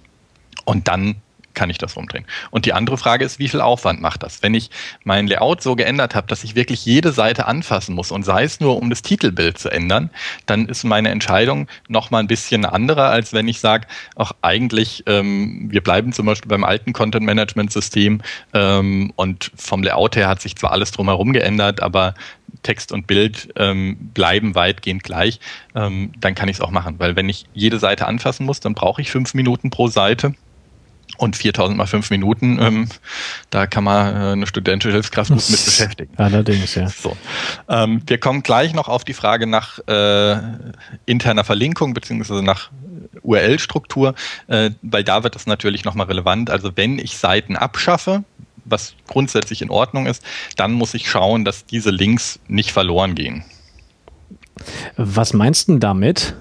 und dann kann ich das rumdrehen. Und die andere Frage ist, wie viel Aufwand macht das? Wenn ich mein Layout so geändert habe, dass ich wirklich jede Seite anfassen muss und sei es nur, um das Titelbild zu ändern, dann ist meine Entscheidung nochmal ein bisschen eine andere, als wenn ich sage, auch eigentlich, ähm, wir bleiben zum Beispiel beim alten Content-Management-System ähm, und vom Layout her hat sich zwar alles drumherum geändert, aber Text und Bild ähm, bleiben weitgehend gleich, ähm, dann kann ich es auch machen. Weil wenn ich jede Seite anfassen muss, dann brauche ich fünf Minuten pro Seite und 4000 mal fünf Minuten, ähm, da kann man äh, eine studentische Hilfskraft gut mit beschäftigen. Allerdings, ja. So. Ähm, wir kommen gleich noch auf die Frage nach äh, interner Verlinkung beziehungsweise nach URL-Struktur, äh, weil da wird das natürlich nochmal relevant. Also wenn ich Seiten abschaffe, was grundsätzlich in Ordnung ist, dann muss ich schauen, dass diese Links nicht verloren gehen. Was meinst du damit?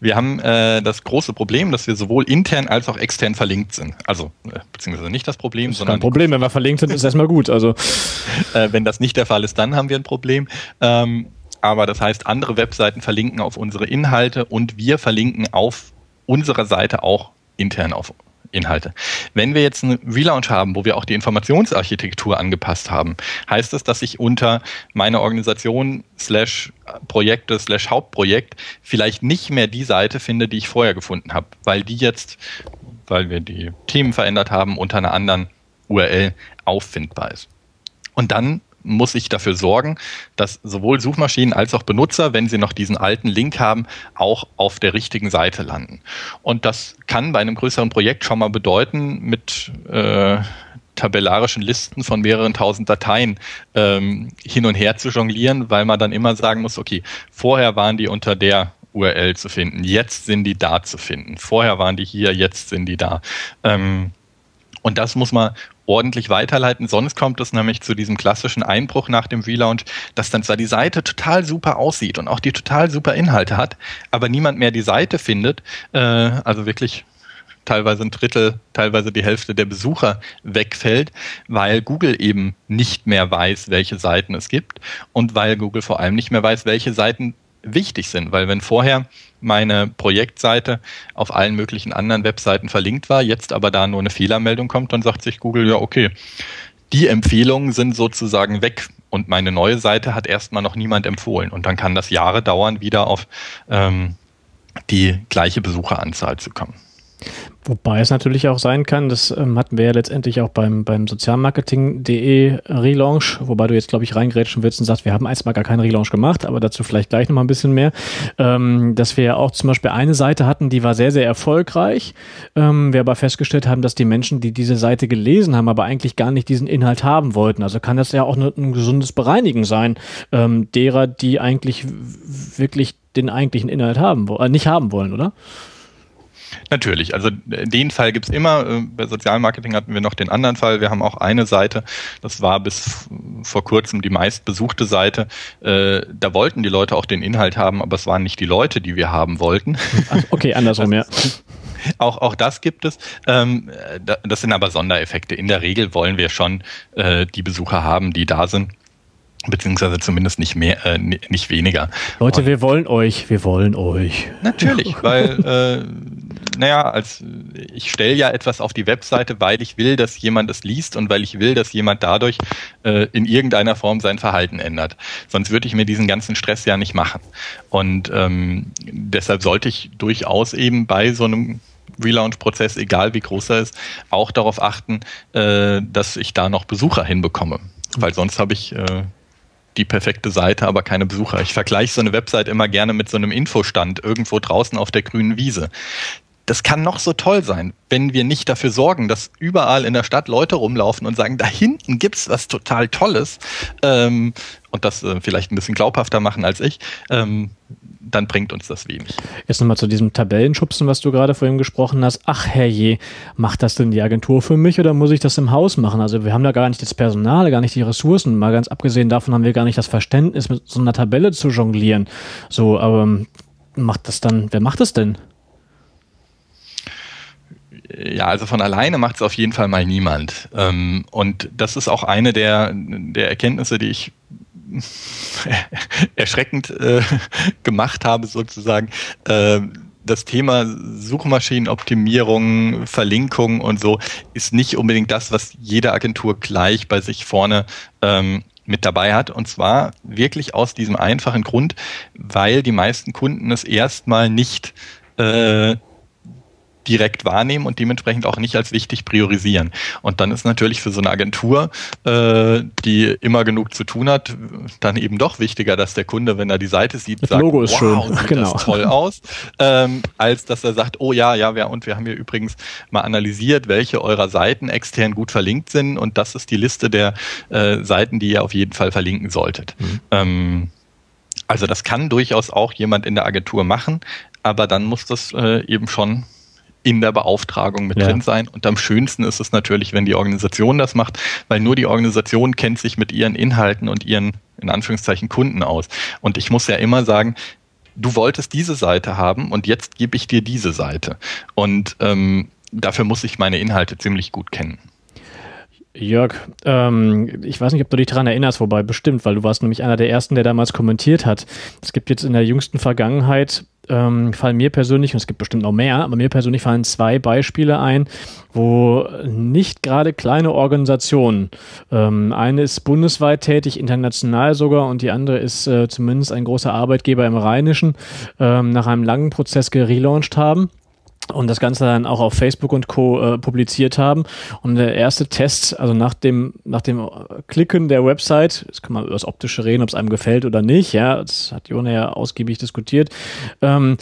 Wir haben äh, das große Problem, dass wir sowohl intern als auch extern verlinkt sind. Also, äh, beziehungsweise nicht das Problem, das ist sondern. Kein Problem, wenn wir verlinkt sind, ist erstmal gut. Also. äh, wenn das nicht der Fall ist, dann haben wir ein Problem. Ähm, aber das heißt, andere Webseiten verlinken auf unsere Inhalte und wir verlinken auf unserer Seite auch intern auf Inhalte. Wenn wir jetzt einen Relaunch haben, wo wir auch die Informationsarchitektur angepasst haben, heißt das, dass ich unter meiner Organisation slash Projekte slash Hauptprojekt vielleicht nicht mehr die Seite finde, die ich vorher gefunden habe, weil die jetzt, weil wir die Themen verändert haben, unter einer anderen URL auffindbar ist. Und dann muss ich dafür sorgen, dass sowohl Suchmaschinen als auch Benutzer, wenn sie noch diesen alten Link haben, auch auf der richtigen Seite landen. Und das kann bei einem größeren Projekt schon mal bedeuten, mit äh, tabellarischen Listen von mehreren tausend Dateien ähm, hin und her zu jonglieren, weil man dann immer sagen muss, okay, vorher waren die unter der URL zu finden, jetzt sind die da zu finden. Vorher waren die hier, jetzt sind die da. Ähm, und das muss man ordentlich weiterleiten. Sonst kommt es nämlich zu diesem klassischen Einbruch nach dem Relaunch, dass dann zwar die Seite total super aussieht und auch die total super Inhalte hat, aber niemand mehr die Seite findet. Äh, also wirklich teilweise ein Drittel, teilweise die Hälfte der Besucher wegfällt, weil Google eben nicht mehr weiß, welche Seiten es gibt und weil Google vor allem nicht mehr weiß, welche Seiten wichtig sind, weil wenn vorher meine Projektseite auf allen möglichen anderen Webseiten verlinkt war, jetzt aber da nur eine Fehlermeldung kommt, dann sagt sich Google, ja, okay, die Empfehlungen sind sozusagen weg und meine neue Seite hat erstmal noch niemand empfohlen. Und dann kann das Jahre dauern, wieder auf ähm, die gleiche Besucheranzahl zu kommen. Wobei es natürlich auch sein kann, das ähm, hatten wir ja letztendlich auch beim, beim Sozialmarketing.de Relaunch, wobei du jetzt, glaube ich, reingrätschen willst und sagst, wir haben einst mal gar keinen Relaunch gemacht, aber dazu vielleicht gleich nochmal ein bisschen mehr, ähm, dass wir ja auch zum Beispiel eine Seite hatten, die war sehr, sehr erfolgreich, ähm, wir aber festgestellt haben, dass die Menschen, die diese Seite gelesen haben, aber eigentlich gar nicht diesen Inhalt haben wollten. Also kann das ja auch ne, ein gesundes Bereinigen sein, ähm, derer, die eigentlich wirklich den eigentlichen Inhalt haben, äh, nicht haben wollen, oder? Natürlich, also äh, den Fall gibt's immer. Äh, bei Sozialmarketing hatten wir noch den anderen Fall. Wir haben auch eine Seite, das war bis vor kurzem die meistbesuchte Seite. Äh, da wollten die Leute auch den Inhalt haben, aber es waren nicht die Leute, die wir haben wollten. okay, andersrum, ja. Auch, auch das gibt es. Ähm, das sind aber Sondereffekte. In der Regel wollen wir schon die Besucher haben, die da sind beziehungsweise zumindest nicht mehr, äh, nicht weniger. Leute, Und wir wollen euch, wir wollen euch. Natürlich, weil, äh, naja, als ich stelle ja etwas auf die Webseite, weil ich will, dass jemand es liest und weil ich will, dass jemand dadurch äh, in irgendeiner Form sein Verhalten ändert. Sonst würde ich mir diesen ganzen Stress ja nicht machen. Und ähm, deshalb sollte ich durchaus eben bei so einem Relaunch-Prozess, egal wie groß er ist, auch darauf achten, äh, dass ich da noch Besucher hinbekomme. Weil sonst habe ich äh, die perfekte Seite, aber keine Besucher. Ich vergleiche so eine Website immer gerne mit so einem Infostand irgendwo draußen auf der grünen Wiese. Das kann noch so toll sein, wenn wir nicht dafür sorgen, dass überall in der Stadt Leute rumlaufen und sagen, da hinten gibt's was total Tolles ähm, und das äh, vielleicht ein bisschen glaubhafter machen als ich. Ähm, dann bringt uns das wenig. Jetzt nochmal zu diesem Tabellenschubsen, was du gerade vorhin gesprochen hast. Ach herrje, macht das denn die Agentur für mich oder muss ich das im Haus machen? Also wir haben da gar nicht das Personal, gar nicht die Ressourcen. Mal ganz abgesehen davon haben wir gar nicht das Verständnis, mit so einer Tabelle zu jonglieren. So, aber ähm, macht das dann, wer macht das denn? Ja, also von alleine macht es auf jeden Fall mal niemand. Ähm, und das ist auch eine der, der Erkenntnisse, die ich erschreckend äh, gemacht habe, sozusagen. Äh, das Thema Suchmaschinenoptimierung, Verlinkung und so ist nicht unbedingt das, was jede Agentur gleich bei sich vorne ähm, mit dabei hat. Und zwar wirklich aus diesem einfachen Grund, weil die meisten Kunden es erstmal nicht äh, direkt wahrnehmen und dementsprechend auch nicht als wichtig priorisieren. Und dann ist natürlich für so eine Agentur, äh, die immer genug zu tun hat, dann eben doch wichtiger, dass der Kunde, wenn er die Seite sieht, das sagt, Logo ist wow, schön. sieht genau. das toll aus, ähm, als dass er sagt, oh ja, ja, wir, und wir haben hier übrigens mal analysiert, welche eurer Seiten extern gut verlinkt sind und das ist die Liste der äh, Seiten, die ihr auf jeden Fall verlinken solltet. Mhm. Ähm, also das kann durchaus auch jemand in der Agentur machen, aber dann muss das äh, eben schon in der Beauftragung mit ja. drin sein. Und am schönsten ist es natürlich, wenn die Organisation das macht, weil nur die Organisation kennt sich mit ihren Inhalten und ihren, in Anführungszeichen, Kunden aus. Und ich muss ja immer sagen, du wolltest diese Seite haben und jetzt gebe ich dir diese Seite. Und ähm, dafür muss ich meine Inhalte ziemlich gut kennen. Jörg, ähm, ich weiß nicht, ob du dich daran erinnerst, wobei bestimmt, weil du warst nämlich einer der ersten, der damals kommentiert hat. Es gibt jetzt in der jüngsten Vergangenheit, ähm, fallen mir persönlich, und es gibt bestimmt noch mehr, aber mir persönlich fallen zwei Beispiele ein, wo nicht gerade kleine Organisationen, ähm, eine ist bundesweit tätig, international sogar, und die andere ist äh, zumindest ein großer Arbeitgeber im Rheinischen, ähm, nach einem langen Prozess gelauncht haben und das Ganze dann auch auf Facebook und Co. Äh, publiziert haben. Und der erste Test, also nach dem, nach dem Klicken der Website, jetzt kann man über das Optische reden, ob es einem gefällt oder nicht, ja, das hat Jona ja ausgiebig diskutiert. Ähm,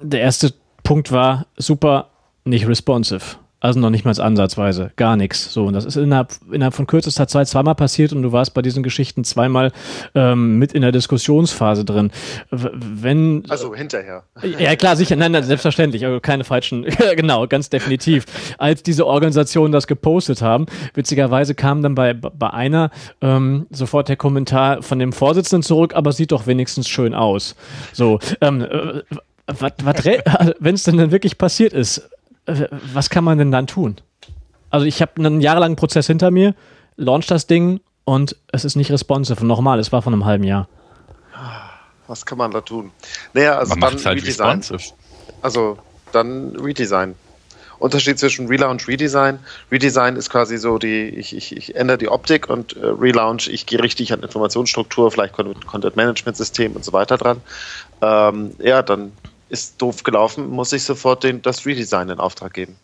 der erste Punkt war super, nicht responsive. Also noch nicht mal ansatzweise, gar nichts. So, und das ist innerhalb, innerhalb von kürzester Zeit zweimal passiert und du warst bei diesen Geschichten zweimal ähm, mit in der Diskussionsphase drin. Wenn, also hinterher. Ja, klar, sicher, nein, nein, selbstverständlich, also keine falschen, genau, ganz definitiv. Als diese Organisationen das gepostet haben, witzigerweise kam dann bei, bei einer ähm, sofort der Kommentar von dem Vorsitzenden zurück, aber sieht doch wenigstens schön aus. So, ähm, äh, wenn es denn dann wirklich passiert ist, was kann man denn dann tun? Also ich habe einen jahrelangen Prozess hinter mir, launch das Ding und es ist nicht responsive. Und nochmal, es war von einem halben Jahr. Was kann man da tun? Naja, also man dann halt Redesign. Responsive. Also dann Redesign. Unterschied zwischen Relaunch, Redesign. Redesign ist quasi so die, ich, ich, ich ändere die Optik und äh, Relaunch, ich gehe richtig an Informationsstruktur, vielleicht Content Management System und so weiter dran. Ähm, ja, dann ist doof gelaufen, muss ich sofort den, das Redesign in Auftrag geben.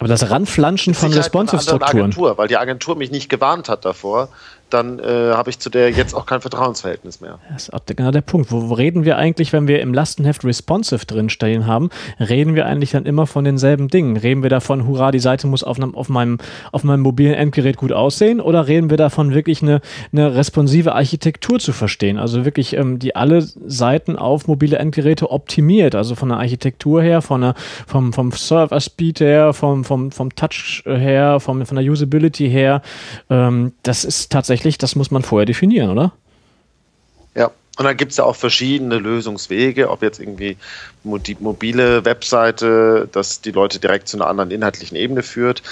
Aber das Ranflanschen von Responsive-Strukturen. Weil die Agentur mich nicht gewarnt hat davor, dann äh, habe ich zu der jetzt auch kein Vertrauensverhältnis mehr. Das ist genau der Punkt. Wo, reden wir eigentlich, wenn wir im Lastenheft responsive drinstehen haben, reden wir eigentlich dann immer von denselben Dingen? Reden wir davon, hurra, die Seite muss auf, auf, meinem, auf meinem mobilen Endgerät gut aussehen oder reden wir davon, wirklich eine, eine responsive Architektur zu verstehen? Also wirklich, ähm, die alle Seiten auf mobile Endgeräte optimiert, also von der Architektur her, von der, vom, vom Server-Speed her, vom, vom, vom Touch her, vom, von der Usability her. Ähm, das ist tatsächlich tatsächlich, das muss man vorher definieren, oder? Ja, und dann gibt es ja auch verschiedene Lösungswege, ob jetzt irgendwie die mobile Webseite, dass die Leute direkt zu einer anderen inhaltlichen Ebene führt,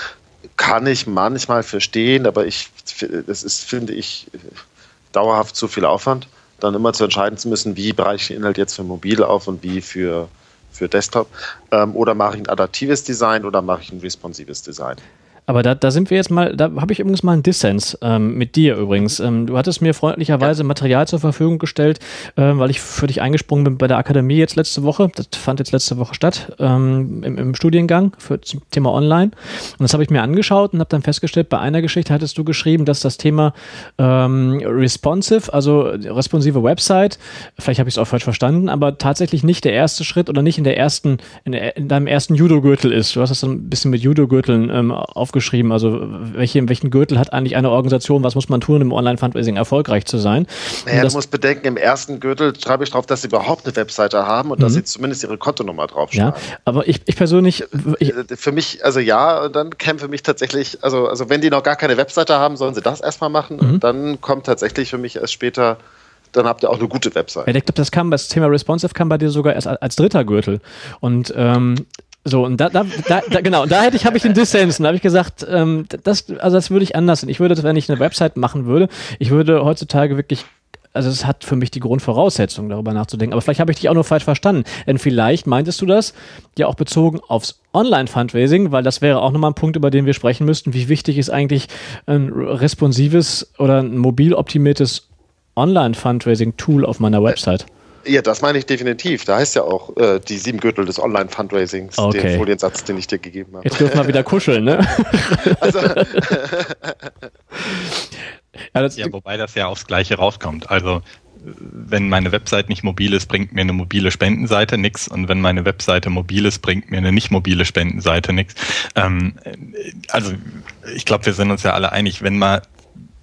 kann ich manchmal verstehen, aber ich, das ist, finde ich, dauerhaft zu viel Aufwand, dann immer zu entscheiden zu müssen, wie bereiche ich den Inhalt jetzt für mobil auf und wie für, für Desktop. Ähm, oder mache ich ein adaptives Design oder mache ich ein responsives Design. Aber da, da sind wir jetzt mal, da habe ich übrigens mal einen Dissens ähm, mit dir übrigens. Ähm, du hattest mir freundlicherweise ja. Material zur Verfügung gestellt, ähm, weil ich für dich eingesprungen bin bei der Akademie jetzt letzte Woche. Das fand jetzt letzte Woche statt ähm, im, im, Studiengang für zum Thema Online. Und das habe ich mir angeschaut und habe dann festgestellt, bei einer Geschichte hattest du geschrieben, dass das Thema ähm, responsive, also responsive Website, vielleicht habe ich es auch falsch verstanden, aber tatsächlich nicht der erste Schritt oder nicht in der ersten, in, der, in deinem ersten Judo-Gürtel ist. Du hast das dann ein bisschen mit Judo-Gürteln ähm, aufgeschrieben aufgeschrieben. Also welche, welchen Gürtel hat eigentlich eine Organisation, was muss man tun, um Online-Fundraising erfolgreich zu sein? Naja, du musst bedenken, im ersten Gürtel schreibe ich drauf, dass sie überhaupt eine Webseite haben und mhm. dass sie zumindest ihre Kontonummer draufschreiben. Ja, aber ich, ich persönlich... Ich äh, für mich, also ja, dann käme für mich tatsächlich, also, also wenn die noch gar keine Webseite haben, sollen sie das erstmal machen mhm. und dann kommt tatsächlich für mich erst später dann habt ihr auch eine gute Website. Ja, ich glaube, das kam, das Thema Responsive kam bei dir sogar erst als dritter Gürtel. Und ähm, so, und da, da, da, genau, da hätte ich, habe ich den Dissens. Und da habe ich gesagt, ähm, das, also das würde ich anders. Ich würde, wenn ich eine Website machen würde, ich würde heutzutage wirklich also es hat für mich die Grundvoraussetzung, darüber nachzudenken. Aber vielleicht habe ich dich auch nur falsch verstanden. Denn vielleicht meintest du das ja auch bezogen aufs Online-Fundraising, weil das wäre auch nochmal ein Punkt, über den wir sprechen müssten. Wie wichtig ist eigentlich ein responsives oder ein mobil optimiertes Online-Fundraising-Tool auf meiner Website? Ja, das meine ich definitiv. Da heißt ja auch äh, die sieben Gürtel des Online-Fundraisings, Okay. den Foliensatz, den ich dir gegeben habe. Jetzt dürfen wir wieder kuscheln, ne? Also, Ja, das, Ja, wobei das ja aufs Gleiche rauskommt. Also wenn meine Website nicht mobil ist, bringt mir eine mobile Spendenseite nichts und wenn meine Webseite mobil ist, bringt mir eine nicht mobile Spendenseite nichts. Ähm, also ich glaube, wir sind uns ja alle einig, wenn man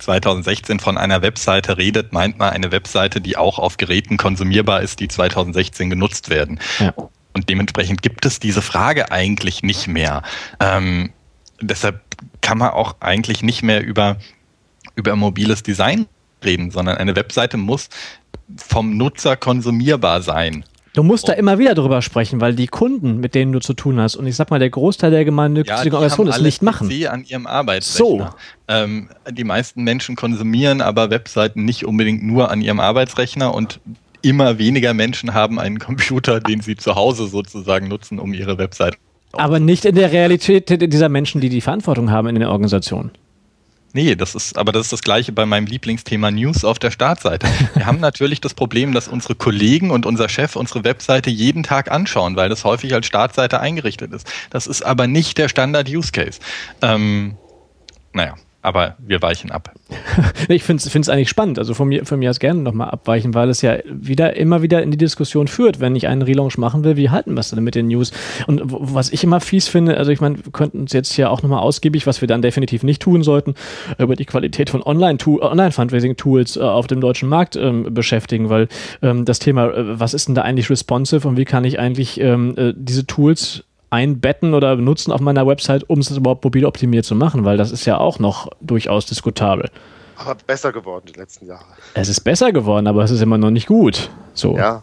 2016 von einer Webseite redet, meint man eine Webseite, die auch auf Geräten konsumierbar ist, die 2016 genutzt werden. Ja. Und dementsprechend gibt es diese Frage eigentlich nicht mehr. Ähm, deshalb kann man auch eigentlich nicht mehr über, über mobiles Design reden, sondern eine Webseite muss vom Nutzer konsumierbar sein. Du musst da immer wieder drüber sprechen, weil die Kunden, mit denen du zu tun hast, und ich sag mal, der Großteil der gemeinnützigen die Organisationen es nicht machen. PC an ihrem Arbeitsrechner. So. Ähm, die meisten Menschen konsumieren aber Webseiten nicht unbedingt nur an ihrem Arbeitsrechner und immer weniger Menschen haben einen Computer, den sie zu Hause sozusagen nutzen, um ihre Website. Aber nicht in der Realität dieser Menschen, die die Verantwortung haben in den Organisationen. Nee, das ist, aber das ist das Gleiche bei meinem Lieblingsthema News auf der Startseite. Wir haben natürlich das Problem, dass unsere Kollegen und unser Chef unsere Webseite jeden Tag anschauen, weil das häufig als Startseite eingerichtet ist. Das ist aber nicht der Standard-Use-Case. Ähm, naja, aber wir weichen ab. Ich finde es eigentlich spannend. Also von mir, von mir aus gerne nochmal abweichen, weil es ja wieder immer wieder in die Diskussion führt, wenn ich einen Relaunch machen will, wie halten wir es denn mit den News? Und was ich immer fies finde, also ich meine, wir könnten uns jetzt hier auch nochmal ausgiebig, was wir dann definitiv nicht tun sollten, über die Qualität von Online-Tu- Online-Fundraising-Tools äh, auf dem deutschen Markt ähm, beschäftigen, weil ähm, das Thema, äh, was ist denn da eigentlich responsive und wie kann ich eigentlich ähm, äh, diese Tools einbetten oder benutzen auf meiner Website, um es überhaupt mobil optimiert zu machen, weil das ist ja auch noch durchaus diskutabel. aber besser geworden die letzten Jahre. Es ist besser geworden, aber es ist immer noch nicht gut. So. Ja.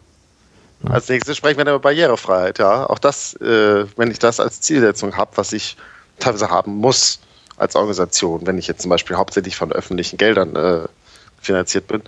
Als nächstes sprechen wir dann über Barrierefreiheit, ja. Auch das, äh, wenn ich das als Zielsetzung habe, was ich teilweise haben muss als Organisation, wenn ich jetzt zum Beispiel hauptsächlich von öffentlichen Geldern äh, finanziert bin.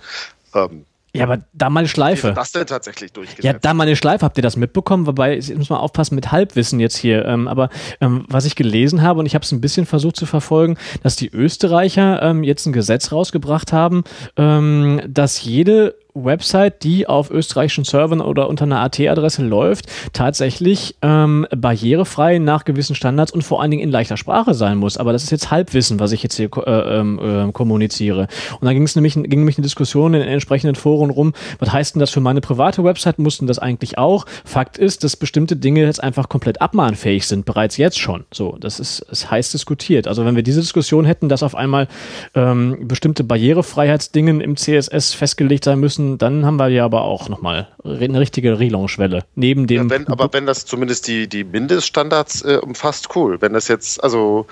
Ähm, Ja, aber da mal eine wie Schleife. ist das denn tatsächlich durchgesetzt? Ja, da mal eine Schleife, habt ihr das mitbekommen? Wobei, jetzt muss man aufpassen mit Halbwissen jetzt hier. Ähm, aber ähm, was ich gelesen habe, und ich habe es ein bisschen versucht zu verfolgen, dass die Österreicher ähm, jetzt ein Gesetz rausgebracht haben, ähm, dass jede Website, die auf österreichischen Servern oder unter einer AT-Adresse läuft, tatsächlich ähm, barrierefrei nach gewissen Standards und vor allen Dingen in leichter Sprache sein muss. Aber das ist jetzt Halbwissen, was ich jetzt hier äh, äh, kommuniziere. Und da ging es nämlich, ging nämlich eine Diskussion in den entsprechenden Foren rum, was heißt denn das für meine private Website? Mussten das eigentlich auch? Fakt ist, dass bestimmte Dinge jetzt einfach komplett abmahnfähig sind, bereits jetzt schon. So, das ist, ist heiß diskutiert. Also wenn wir diese Diskussion hätten, dass auf einmal ähm, bestimmte Barrierefreiheitsdingen im CSS festgelegt sein müssen, dann haben wir ja aber auch nochmal eine richtige Relaunch-Welle. Neben dem. Ja, wenn, aber wenn das zumindest die, die Mindeststandards äh, umfasst, cool. Wenn das jetzt, also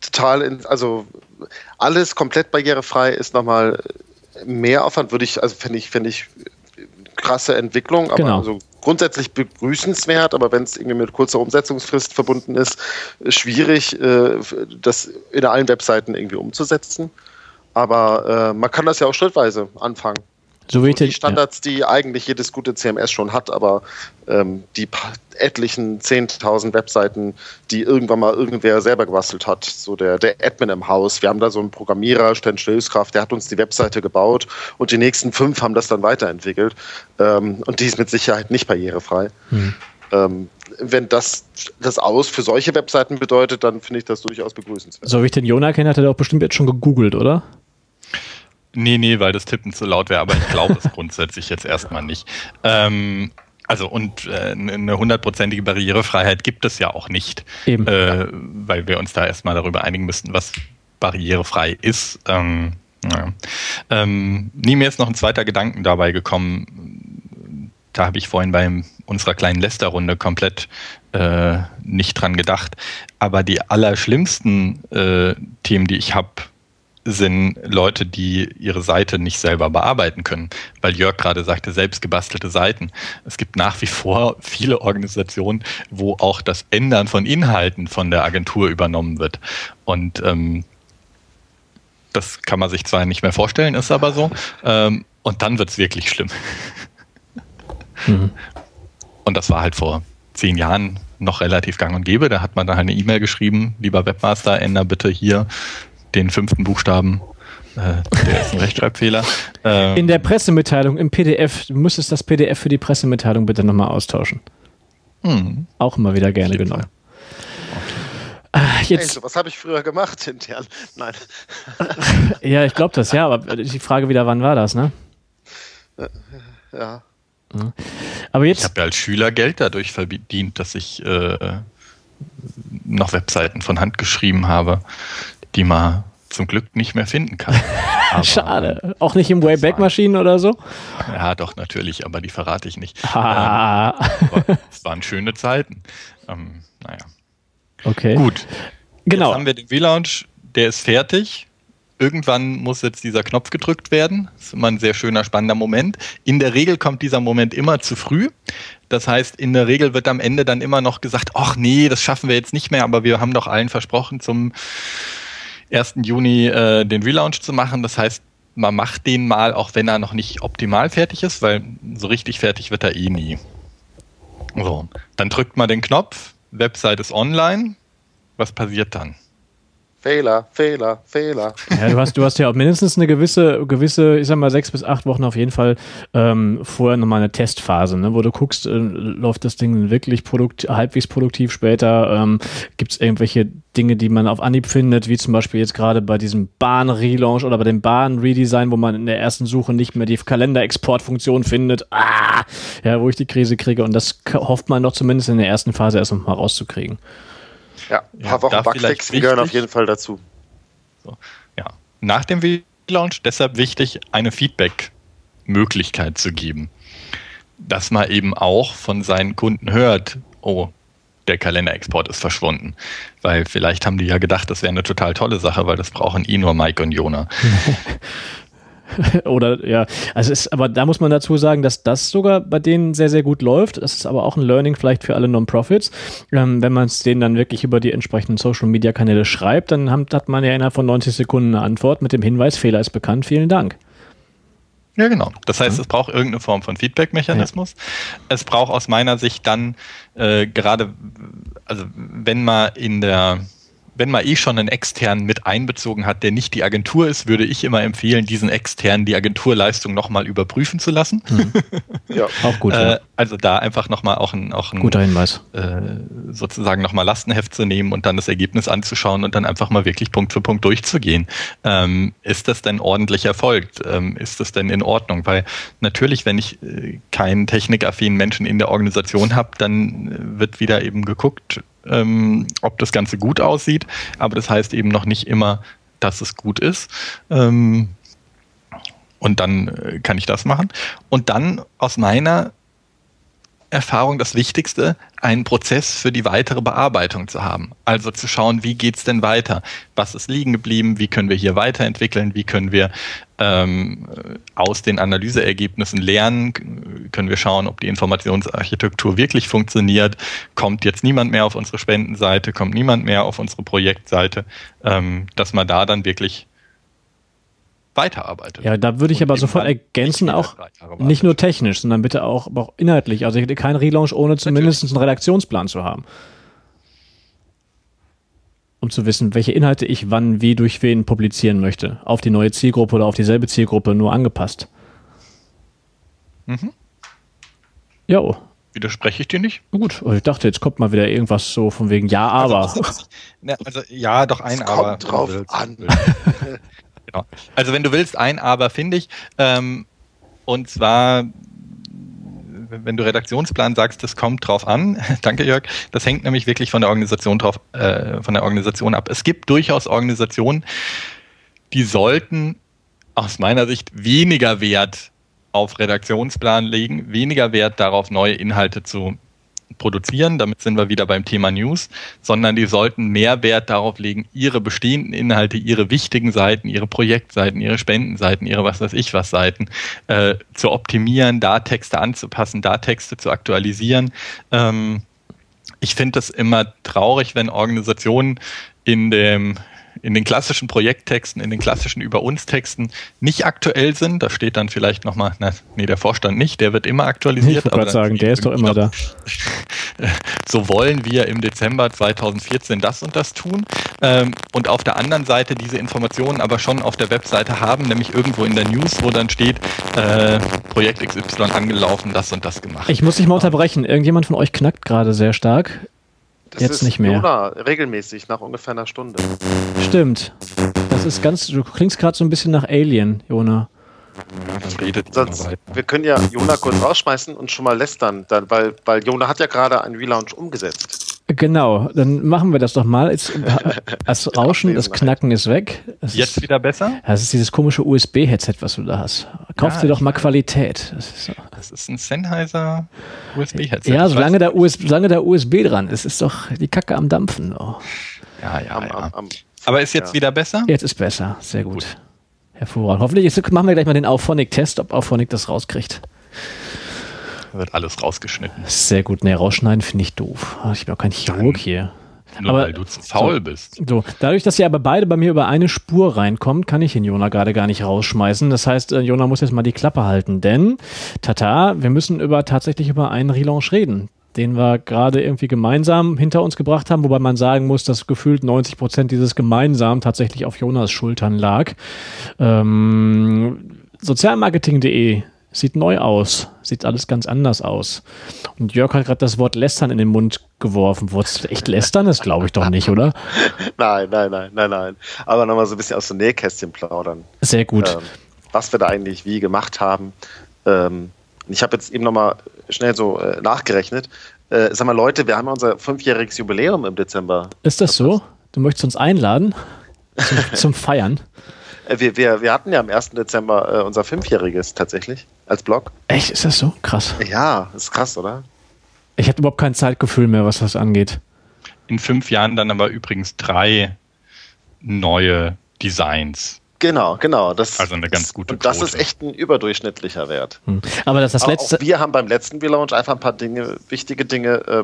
total, in, also alles komplett barrierefrei ist nochmal mehr Aufwand, würde ich, also fände ich, fände ich krasse Entwicklung, aber Genau. also grundsätzlich begrüßenswert, aber wenn es irgendwie mit kurzer Umsetzungsfrist verbunden ist, schwierig, äh, das in allen Webseiten irgendwie umzusetzen. Aber äh, man kann das ja auch schrittweise anfangen so wie die Standards, die eigentlich jedes gute CMS schon hat, aber ähm, die etlichen 10.000 Webseiten, die irgendwann mal irgendwer selber gebastelt hat, so der, der Admin im Haus. Wir haben da so einen Programmierer, Sten Hilfskraft, der hat uns die Webseite gebaut und die nächsten fünf haben das dann weiterentwickelt. Ähm, und die ist mit Sicherheit nicht barrierefrei. Ähm, wenn das das Aus für solche Webseiten bedeutet, dann finde ich das durchaus begrüßenswert. so wie ich den Jona kenne, hat er doch bestimmt jetzt schon gegoogelt, oder? Nee, nee, weil das Tippen zu laut wäre, aber ich glaube es grundsätzlich jetzt erstmal nicht. Ähm, also und äh, eine hundertprozentige Barrierefreiheit gibt es ja auch nicht, Eben. äh, weil wir uns da erstmal darüber einigen müssten, was barrierefrei ist. Ähm, ja. ähm, nie mir ist noch ein zweiter Gedanken dabei gekommen. Da habe ich vorhin bei unserer kleinen Lästerrunde komplett äh, nicht dran gedacht. Aber die allerschlimmsten äh, Themen, die ich habe, sind Leute, die ihre Seite nicht selber bearbeiten können. Weil Jörg gerade sagte, selbst gebastelte Seiten. Es gibt nach wie vor viele Organisationen, wo auch das Ändern von Inhalten von der Agentur übernommen wird. Und ähm, Das kann man sich zwar nicht mehr vorstellen, ist aber so. Ähm, und dann wird es wirklich schlimm. Mhm. Und das war halt vor zehn Jahren noch relativ gang und gäbe. Da hat man dann halt eine E-Mail geschrieben, lieber Webmaster, änder bitte hier den fünften Buchstaben. Äh, der ist ein Rechtschreibfehler. Ähm, In der Pressemitteilung im PDF, du müsstest das PDF für die Pressemitteilung bitte nochmal austauschen. Mhm. Auch immer wieder gerne genommen. Ah, jetzt. Hey, was habe ich früher gemacht intern? Nein. ja, ich glaube das, ja, aber die Frage wieder, wann war das, ne? Ja. Aber jetzt. Ich habe ja als Schüler Geld dadurch verdient, dass ich äh, noch Webseiten von Hand geschrieben habe, die man zum Glück nicht mehr finden kann. Schade. Auch nicht im Wayback-Maschinen oder so? Ja, doch, natürlich, aber die verrate ich nicht. Ah. Ähm, es waren schöne Zeiten. Ähm, naja. Okay. Gut. Genau. Jetzt haben wir den V-Launch, der ist fertig irgendwann muss jetzt dieser Knopf gedrückt werden. Das ist immer ein sehr schöner, spannender Moment. In der Regel kommt dieser Moment immer zu früh. Das heißt, in der Regel wird am Ende dann immer noch gesagt, ach nee, das schaffen wir jetzt nicht mehr, aber wir haben doch allen versprochen, zum 1. Juni äh, den Relaunch zu machen. Das heißt, man macht den mal, auch wenn er noch nicht optimal fertig ist, weil so richtig fertig wird er eh nie. So, dann drückt man den Knopf, Website ist online. Was passiert dann? Fehler, Fehler, Fehler. Ja, du hast, du hast ja auch mindestens eine gewisse, gewisse, ich sag mal, sechs bis acht Wochen auf jeden Fall ähm, vorher nochmal eine Testphase, ne, wo du guckst, äh, läuft das Ding wirklich produkt, halbwegs produktiv später? Ähm, Gibt es irgendwelche Dinge, die man auf Anhieb findet, wie zum Beispiel jetzt gerade bei diesem Bahn-Relaunch oder bei dem Bahn-Redesign, wo man in der ersten Suche nicht mehr die Kalender-Exportfunktion findet? Ah, ja, wo ich die Krise kriege. Und das hofft man doch zumindest in der ersten Phase erst noch mal rauszukriegen. Ja, ein paar ja, Wochen Bugfixen gehören auf jeden Fall dazu. So, ja. Nach dem V-Launch deshalb wichtig, eine Feedback-Möglichkeit zu geben. Dass man eben auch von seinen Kunden hört, oh, der Kalenderexport ist verschwunden. Weil vielleicht haben die ja gedacht, das wäre eine total tolle Sache, weil das brauchen eh nur Mike und Jona. Oder ja, also ist, aber da muss man dazu sagen, dass das sogar bei denen sehr, sehr gut läuft. Das ist aber auch ein Learning vielleicht für alle Non-Profits. Ähm, wenn man es denen dann wirklich über die entsprechenden Social-Media-Kanäle schreibt, dann hat, hat man ja innerhalb von 90 Sekunden eine Antwort mit dem Hinweis, Fehler ist bekannt, vielen Dank. Ja, genau. Das heißt, es braucht irgendeine Form von Feedback-Mechanismus. Ja. Es braucht aus meiner Sicht dann äh, gerade, also wenn man in der wenn man eh schon einen externen mit einbezogen hat, der nicht die Agentur ist, würde ich immer empfehlen, diesen externen die Agenturleistung nochmal überprüfen zu lassen. Mhm. ja, auch gut. Äh, also da einfach nochmal auch ein, auch ein guter Hinweis. Äh, sozusagen nochmal Lastenheft zu nehmen und dann das Ergebnis anzuschauen und dann einfach mal wirklich Punkt für Punkt durchzugehen. Ähm, ist das denn ordentlich erfolgt? Ähm, ist das denn in Ordnung? Weil natürlich, wenn ich äh, keinen technikaffinen Menschen in der Organisation habe, dann äh, wird wieder eben geguckt, ähm, ob das Ganze gut aussieht, aber das heißt eben noch nicht immer, dass es gut ist. Ähm, und dann äh, kann ich das machen. Und dann aus meiner Erfahrung das Wichtigste, einen Prozess für die weitere Bearbeitung zu haben. Also zu schauen, wie geht's denn weiter? Was ist liegen geblieben? Wie können wir hier weiterentwickeln? Wie können wir ähm, aus den Analyseergebnissen lernen? Können wir schauen, ob die Informationsarchitektur wirklich funktioniert? Kommt jetzt niemand mehr auf unsere Spendenseite? Kommt niemand mehr auf unsere Projektseite? Ähm, dass man da dann wirklich weiterarbeitet. Ja, da würde ich aber sofort ergänzen, auch nicht nur technisch, sondern bitte auch, auch inhaltlich. Also ich hätte keinen Relaunch, ohne zumindest Natürlich. einen Redaktionsplan zu haben. Um zu wissen, welche Inhalte ich wann, wie, durch wen publizieren möchte. Auf die neue Zielgruppe oder auf dieselbe Zielgruppe, nur angepasst. Mhm. Jo. Widerspreche ich dir nicht? Gut, ich dachte, jetzt kommt mal wieder irgendwas so von wegen Ja, also, aber. Also, also ja, doch ein es Aber. Kommt drauf an. Genau. Also wenn du willst, ein Aber finde ich. Ähm, und zwar, wenn du Redaktionsplan sagst, das kommt drauf an. Danke, Jörg. Das hängt nämlich wirklich von der Organisation drauf, äh, von der Organisation ab. Es gibt durchaus Organisationen, die sollten aus meiner Sicht weniger Wert auf Redaktionsplan legen, weniger Wert darauf, neue Inhalte zu produzieren, damit sind wir wieder beim Thema News, sondern die sollten mehr Wert darauf legen, ihre bestehenden Inhalte, ihre wichtigen Seiten, ihre Projektseiten, ihre Spendenseiten, ihre was weiß ich was Seiten äh, zu optimieren, da Texte anzupassen, da Texte zu aktualisieren. Ähm, ich finde es immer traurig, wenn Organisationen in dem in den klassischen Projekttexten, in den klassischen Über uns Texten nicht aktuell sind. Da steht dann vielleicht nochmal, na, nee, der Vorstand nicht, der wird immer aktualisiert. Ich wollte gerade sagen, der ist doch immer da. so wollen wir im Dezember 2014 das und das tun. Ähm, und auf der anderen Seite diese Informationen aber schon auf der Webseite haben, nämlich irgendwo in der News, wo dann steht, äh, Projekt XY angelaufen, das und das gemacht. Ich muss dich mal unterbrechen. Irgendjemand von euch knackt gerade sehr stark. Das Jetzt ist nicht mehr. Jona, regelmäßig, nach ungefähr einer Stunde. Stimmt. Das ist ganz, du klingst gerade so ein bisschen nach Alien, Jona. Redet Sonst, wir können ja Jona kurz rausschmeißen und schon mal lästern, dann, weil, weil Jona hat ja gerade einen Relaunch umgesetzt. Genau, dann machen wir das doch mal. Jetzt, das Rauschen, das Knacken ist weg. Das Jetzt ist, wieder besser? das ist dieses komische USB-Headset, was du da hast. Kauf Ja, dir doch mal. Qualität. Das ist so. Das ist ein Sennheiser USB-Headset. Ja, solange da, US, solange da USB dran ist, ist doch die Kacke am Dampfen. Oh. Ja, ja, Am, ja. am, am, Aber ist jetzt Ja. wieder besser? Jetzt ist besser, sehr gut. Hervorragend. Hoffentlich jetzt machen wir gleich mal den Auphonic-Test, ob Auphonic das rauskriegt. Wird alles rausgeschnitten. Sehr gut. Nee, rausschneiden finde ich doof. Ich bin auch kein Chirurg hier. Nur Aber- weil du zu faul so. bist. So, dadurch, dass ihr aber beide bei mir über eine Spur reinkommt, kann ich den Jona gerade gar nicht rausschmeißen. Das heißt, äh, Jona muss jetzt mal die Klappe halten, denn, tata, wir müssen über, tatsächlich über einen Relaunch reden, den wir gerade irgendwie gemeinsam hinter uns gebracht haben, wobei man sagen muss, dass gefühlt 90 Prozent dieses gemeinsam tatsächlich auf Jonas Schultern lag. Ähm, Sozialmarketing.de sieht neu aus, sieht alles ganz anders aus. Und Jörg hat gerade das Wort lästern in den Mund geworfen. Wolltest du echt lästern? Das glaube ich doch nicht, oder? nein, nein, nein, nein, nein. Aber nochmal so ein bisschen aus dem Nähkästchen plaudern. Sehr gut. ähm, was wir da eigentlich wie gemacht haben. Ähm, ich habe jetzt eben nochmal schnell so äh, nachgerechnet. Äh, sag mal, Leute, wir haben ja unser fünfjähriges Jubiläum im Dezember. Ist das so? Du möchtest uns einladen zum, zum Feiern? Äh, wir, wir, wir hatten ja am 1. Dezember äh, unser fünfjähriges tatsächlich als Blog. Echt? Ist das so? Krass. Ja, ist krass, oder? Ich habe überhaupt kein Zeitgefühl mehr, was das angeht. In fünf Jahren dann aber übrigens drei neue Designs. Genau, genau. Das, Also eine ganz gute Und das Quote. ist echt ein überdurchschnittlicher Wert. Hm. Aber das, das letzte. Auch wir haben beim letzten Relaunch einfach ein paar Dinge, wichtige Dinge äh,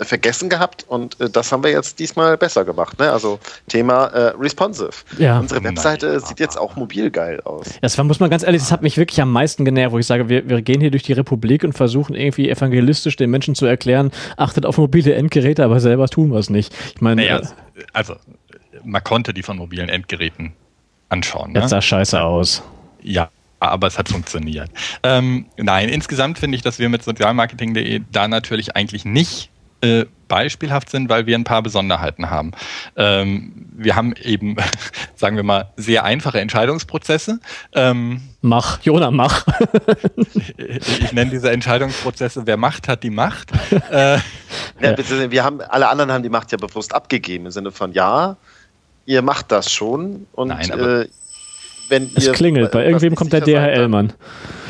äh, vergessen gehabt und äh, das haben wir jetzt diesmal besser gemacht. Ne? Also Thema äh, responsive. Ja. Unsere Webseite Nein. sieht jetzt auch mobil geil aus. Das war, muss man ganz ehrlich, das hat mich wirklich am meisten genervt, wo ich sage, wir, wir gehen hier durch die Republik und versuchen irgendwie evangelistisch den Menschen zu erklären, achtet auf mobile Endgeräte, aber selber tun wir es nicht. Ich meine, Naja, äh, also man konnte die von mobilen Endgeräten anschauen. das Ne? sah scheiße aus. Ja, aber es hat funktioniert. Ähm, nein, insgesamt finde ich, dass wir mit sozialmarketing.de da natürlich eigentlich nicht äh, beispielhaft sind, weil wir ein paar Besonderheiten haben. Ähm, wir haben eben, sagen wir mal, sehr einfache Entscheidungsprozesse. Ähm, Mach, Jona, mach. ich nenne diese Entscheidungsprozesse, wer Macht hat, die Macht. Äh, Ja, bitte, wir haben, alle anderen haben die Macht ja bewusst abgegeben im Sinne von ja, ihr macht das schon und Nein, aber äh, wenn Es ihr klingelt, bei irgendwem kommt der DHL-Mann.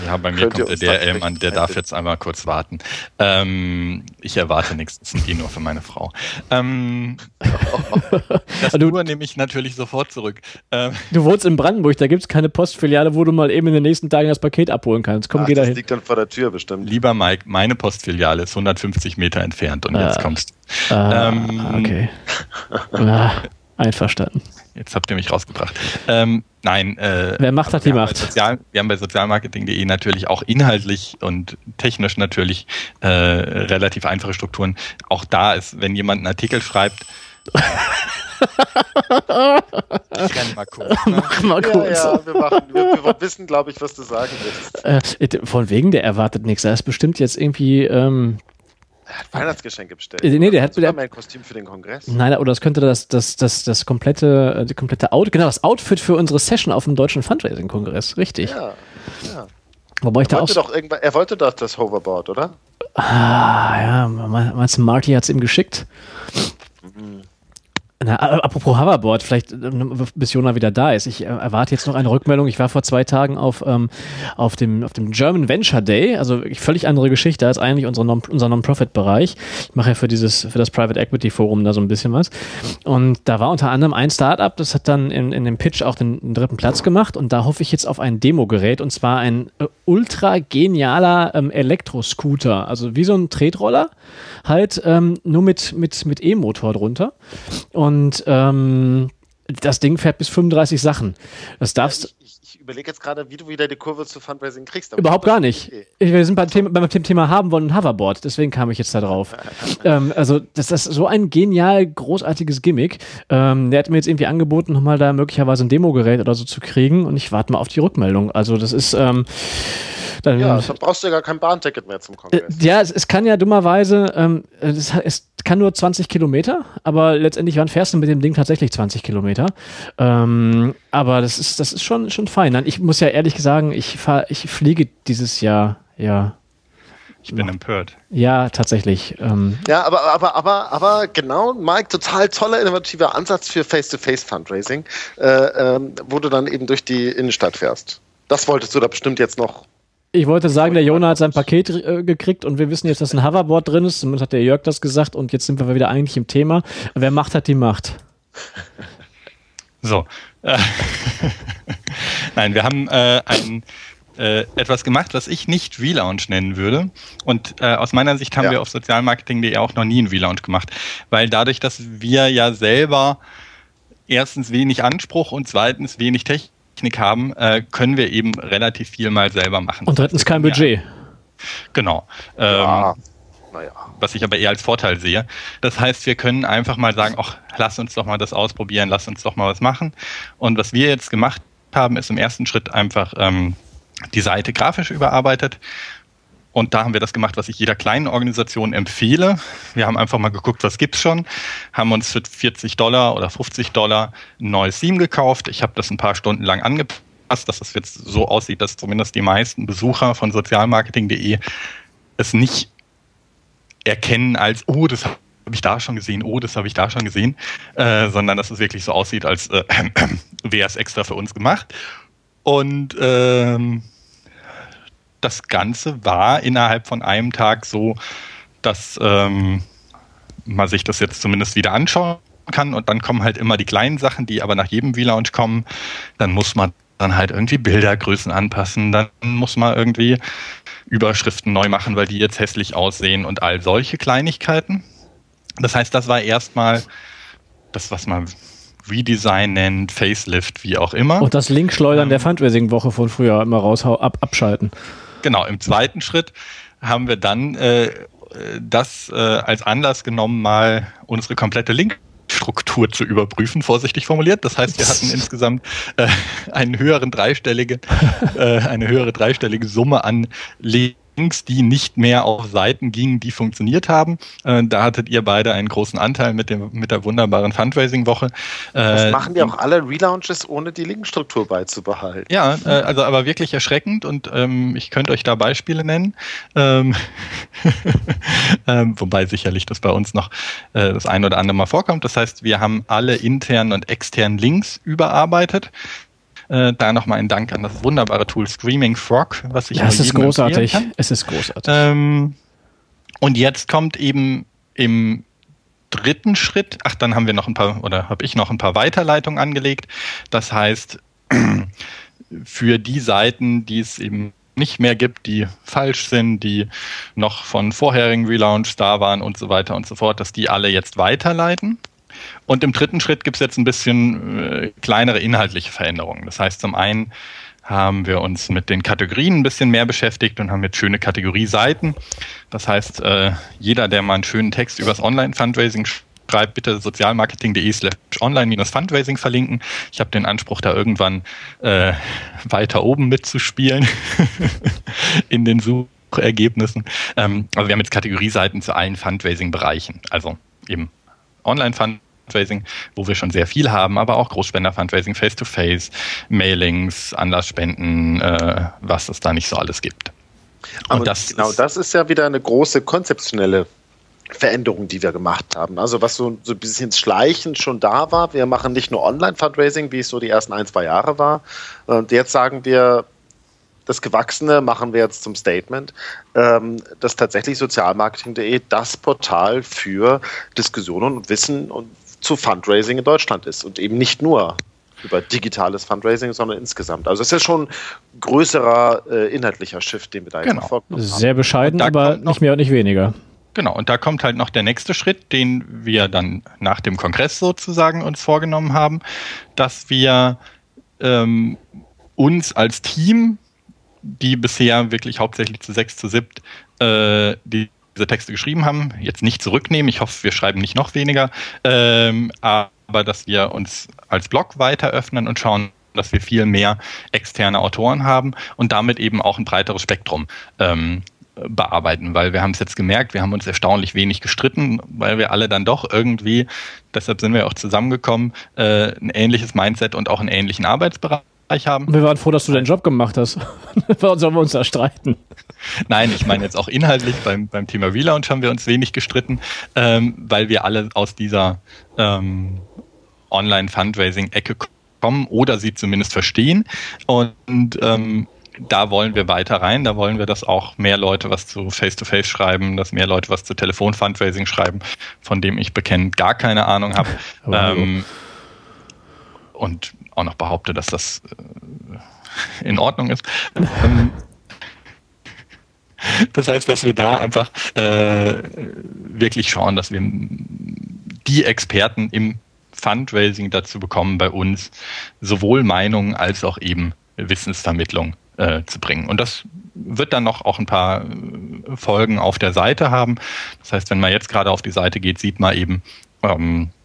Ja, bei mir kommt der dann DRL-Mann, der darf jetzt einmal kurz warten. Ähm, ich erwarte nichts, das sind die nur für meine Frau. Ähm, das Du- nur nehme ich natürlich sofort zurück. Ähm, Du wohnst in Brandenburg, da gibt es keine Postfiliale, wo du mal eben in den nächsten Tagen das Paket abholen kannst. Komm, Ach, geh da das hin. liegt dann vor der Tür bestimmt. lieber Mike, meine Postfiliale ist 150 Meter entfernt und jetzt Ah. kommst Ah, Ähm, okay. ah, einverstanden. Jetzt habt ihr mich rausgebracht. Ähm, nein. Äh, Wer Macht hat, die wir haben Macht. bei Sozial, wir haben bei sozialmarketing.de natürlich auch inhaltlich und technisch natürlich äh, relativ einfache Strukturen. Auch da ist, wenn jemand einen Artikel schreibt. ich renn mal kurz. Ne? Mach mal Ja, kurz. ja, wir, machen, wir, wir wissen, glaube ich, was du sagen willst. Äh, von wegen, der erwartet nichts. Er ist bestimmt jetzt irgendwie. Ähm, Er hat Weihnachtsgeschenke bestellt. Äh, nee, der hat- sogar mein Kostüm für den Kongress. nein, oder das könnte das, das, das, das komplette, äh, die komplette Out, genau, das Outfit für unsere Session auf dem deutschen Fundraising-Kongress. Richtig. Ja, ja. Wobei ich da Er auch. wollte, doch irgendwann, er wollte doch das Hoverboard, oder? Ah, ja, me- meinst du, Marty hat es ihm geschickt? Na, apropos Hoverboard, vielleicht ähm, bis Jona wieder da ist. Ich äh, erwarte jetzt noch eine Rückmeldung. Ich war vor zwei Tagen auf, ähm, auf, dem, auf dem German Venture Day, also völlig andere Geschichte als eigentlich unsere Non unser Non-Profit-Bereich. Ich mache ja für dieses, für das Private Equity Forum da so ein bisschen was. Und da war unter anderem ein Startup, das hat dann in, in dem Pitch auch den, den dritten Platz gemacht und da hoffe ich jetzt auf ein Demogerät und zwar ein äh, ultra genialer ähm, Elektroscooter, also wie so ein Tretroller, halt ähm, nur mit, mit, mit E-Motor drunter. Und ähm, das Ding fährt bis 35 Sachen. Das darfst ich, ich, ich überlege jetzt gerade, wie du wieder die Kurve zu Fundraising kriegst. Überhaupt gar nicht. Okay. Wir sind beim Thema, beim Thema haben wollen Hoverboard, deswegen kam ich jetzt da drauf. ähm, also, das ist so ein genial großartiges Gimmick. Ähm, der hat mir jetzt irgendwie angeboten, nochmal da möglicherweise ein Demogerät oder so zu kriegen und ich warte mal auf die Rückmeldung. Also, das ist. Ähm, dann, ja, dann brauchst du ja gar kein Bahnticket mehr zum Kongress. Äh, ja, es, es, kann ja dummerweise, ähm, es, es, kann nur 20 Kilometer, aber letztendlich, wann fährst du mit dem Ding tatsächlich 20 Kilometer? Ähm, aber das ist, das ist schon, schon fein. Ich muss ja ehrlich sagen, ich, fahr, ich fliege dieses Jahr, ja, ich bin empört. Ja, tatsächlich. Ähm. Ja, aber, aber, aber, aber genau, Mike, total toller, innovativer Ansatz für Face-to-Face-Fundraising, äh, ähm, wo du dann eben durch die Innenstadt fährst. Das wolltest du da bestimmt jetzt noch ich wollte sagen, der Jona hat sein Paket äh, gekriegt und wir wissen jetzt, dass ein Hoverboard drin ist. Zumindest hat der Jörg das gesagt und jetzt sind wir wieder eigentlich im Thema. Wer Macht hat die Macht. So. Nein, wir haben äh, ein, äh, etwas gemacht, was ich nicht Relaunch nennen würde. Und äh, aus meiner Sicht haben ja. wir auf sozialmarketing.de auch noch nie einen Relaunch gemacht. Weil dadurch, dass wir ja selber erstens wenig Anspruch und zweitens wenig Technik haben, äh, können wir eben relativ viel mal selber machen. Und drittens kein Budget. Genau. Ähm, ja. Naja. Was ich aber eher als Vorteil sehe. Das heißt, wir können einfach mal sagen, ach, lass uns doch mal das ausprobieren, lass uns doch mal was machen. Und was wir jetzt gemacht haben, ist im ersten Schritt einfach ähm, die Seite grafisch überarbeitet und da haben wir das gemacht, was ich jeder kleinen Organisation empfehle. Wir haben einfach mal geguckt, was gibt's schon, haben uns für 40 Dollar oder 50 Dollar ein neues Theme gekauft. Ich habe das ein paar Stunden lang angepasst, dass es jetzt so aussieht, dass zumindest die meisten Besucher von sozialmarketing.de es nicht erkennen als, oh, das habe ich da schon gesehen, oh, das habe ich da schon gesehen, äh, sondern dass es wirklich so aussieht, als äh, wäre es extra für uns gemacht. Und ähm, das Ganze war innerhalb von einem Tag so, dass ähm, man sich das jetzt zumindest wieder anschauen kann und dann kommen halt immer die kleinen Sachen, die aber nach jedem V-Launch kommen. Dann muss man dann halt irgendwie Bildergrößen anpassen, dann muss man irgendwie Überschriften neu machen, weil die jetzt hässlich aussehen und all solche Kleinigkeiten. Das heißt, das war erstmal das, was man Redesign nennt, Facelift, wie auch immer. Und das Linkschleudern ähm, der Fundraising-Woche von früher immer raus ab, abschalten. Genau, im zweiten Schritt haben wir dann äh, das äh, als Anlass genommen, mal unsere komplette Linkstruktur zu überprüfen, vorsichtig formuliert. Das heißt, wir hatten insgesamt äh, einen höheren dreistellige, äh, eine höhere dreistellige Summe an Links Links, die nicht mehr auf Seiten gingen, die funktioniert haben. Äh, da hattet ihr beide einen großen Anteil mit, dem, mit der wunderbaren Fundraising-Woche. Äh, das machen die auch alle Relaunches, ohne die Linkenstruktur beizubehalten. Ja, äh, also aber wirklich erschreckend und ähm, ich könnte euch da Beispiele nennen. Ähm, ähm, wobei sicherlich das bei uns noch äh, das ein oder andere Mal vorkommt. Das heißt, wir haben alle internen und externen Links überarbeitet. Äh, da nochmal ein Dank an das wunderbare Tool Screaming Frog, was ich ja, es ist großartig. Es ist großartig. Ähm, und jetzt kommt eben im dritten Schritt, ach, dann haben wir noch ein paar, oder habe ich noch ein paar Weiterleitungen angelegt. Das heißt, für die Seiten, die es eben nicht mehr gibt, die falsch sind, die noch von vorherigen Relaunch da waren und so weiter und so fort, dass die alle jetzt weiterleiten. Und im dritten Schritt gibt es jetzt ein bisschen äh, kleinere inhaltliche Veränderungen. Das heißt, zum einen haben wir uns mit den Kategorien ein bisschen mehr beschäftigt und haben jetzt schöne Kategorieseiten. Das heißt, äh, jeder, der mal einen schönen Text übers Online-Fundraising schreibt, bitte sozialmarketing.de slash online-fundraising verlinken. Ich habe den Anspruch, da irgendwann äh, weiter oben mitzuspielen in den Suchergebnissen. Ähm, also wir haben jetzt Kategorieseiten zu allen Fundraising-Bereichen. Also eben Online-Fundraising Fundraising, wo wir schon sehr viel haben, aber auch Großspender-Fundraising, Face-to-Face, Mailings, Anlassspenden, äh, was es da nicht so alles gibt. Und das genau, das ist ja wieder eine große konzeptionelle Veränderung, die wir gemacht haben. Also was so, so ein bisschen schleichend schon da war. Wir machen nicht nur Online-Fundraising, wie es so die ersten ein, zwei Jahre war. Und jetzt sagen wir, das Gewachsene machen wir jetzt zum Statement, ähm, dass tatsächlich sozialmarketing.de das Portal für Diskussionen und Wissen und zu Fundraising in Deutschland ist und eben nicht nur über digitales Fundraising, sondern insgesamt. Also es ist schon ein größerer äh, inhaltlicher Shift, den wir da genau. jetzt verfolgt haben. Sehr bescheiden, aber nicht mehr und nicht weniger. Genau, und da kommt halt noch der nächste Schritt, den wir dann nach dem Kongress sozusagen uns vorgenommen haben, dass wir ähm, uns als Team, die bisher wirklich hauptsächlich zu sechs, zu siebt, äh, die diese Texte geschrieben haben, jetzt nicht zurücknehmen. Ich hoffe, wir schreiben nicht noch weniger, ähm, aber dass wir uns als Blog weiter öffnen und schauen, dass wir viel mehr externe Autoren haben und damit eben auch ein breiteres Spektrum ähm, bearbeiten, weil wir haben es jetzt gemerkt, wir haben uns erstaunlich wenig gestritten, weil wir alle dann doch irgendwie, deshalb sind wir auch zusammengekommen, äh, ein ähnliches Mindset und auch einen ähnlichen Arbeitsbereich haben. Wir waren froh, dass du deinen Job gemacht hast. Warum sollen wir uns da streiten? Nein, ich meine jetzt auch inhaltlich beim, beim Thema Relaunch haben wir uns wenig gestritten, ähm, weil wir alle aus dieser ähm, Online-Fundraising-Ecke kommen oder sie zumindest verstehen. Und ähm, da wollen wir weiter rein, da wollen wir, dass auch mehr Leute was zu Face-to-Face -face schreiben, dass mehr Leute was zu Telefon-Fundraising schreiben, von dem ich bekennend gar keine Ahnung habe. ähm, und auch noch behaupte, dass das äh, in Ordnung ist. Ähm, das heißt, dass wir da einfach äh, wirklich schauen, dass wir die Experten im Fundraising dazu bekommen, bei uns sowohl Meinungen als auch eben Wissensvermittlung äh, zu bringen. Und das wird dann noch auch ein paar äh, Folgen auf der Seite haben. Das heißt, wenn man jetzt gerade auf die Seite geht, sieht man eben ähm, äh,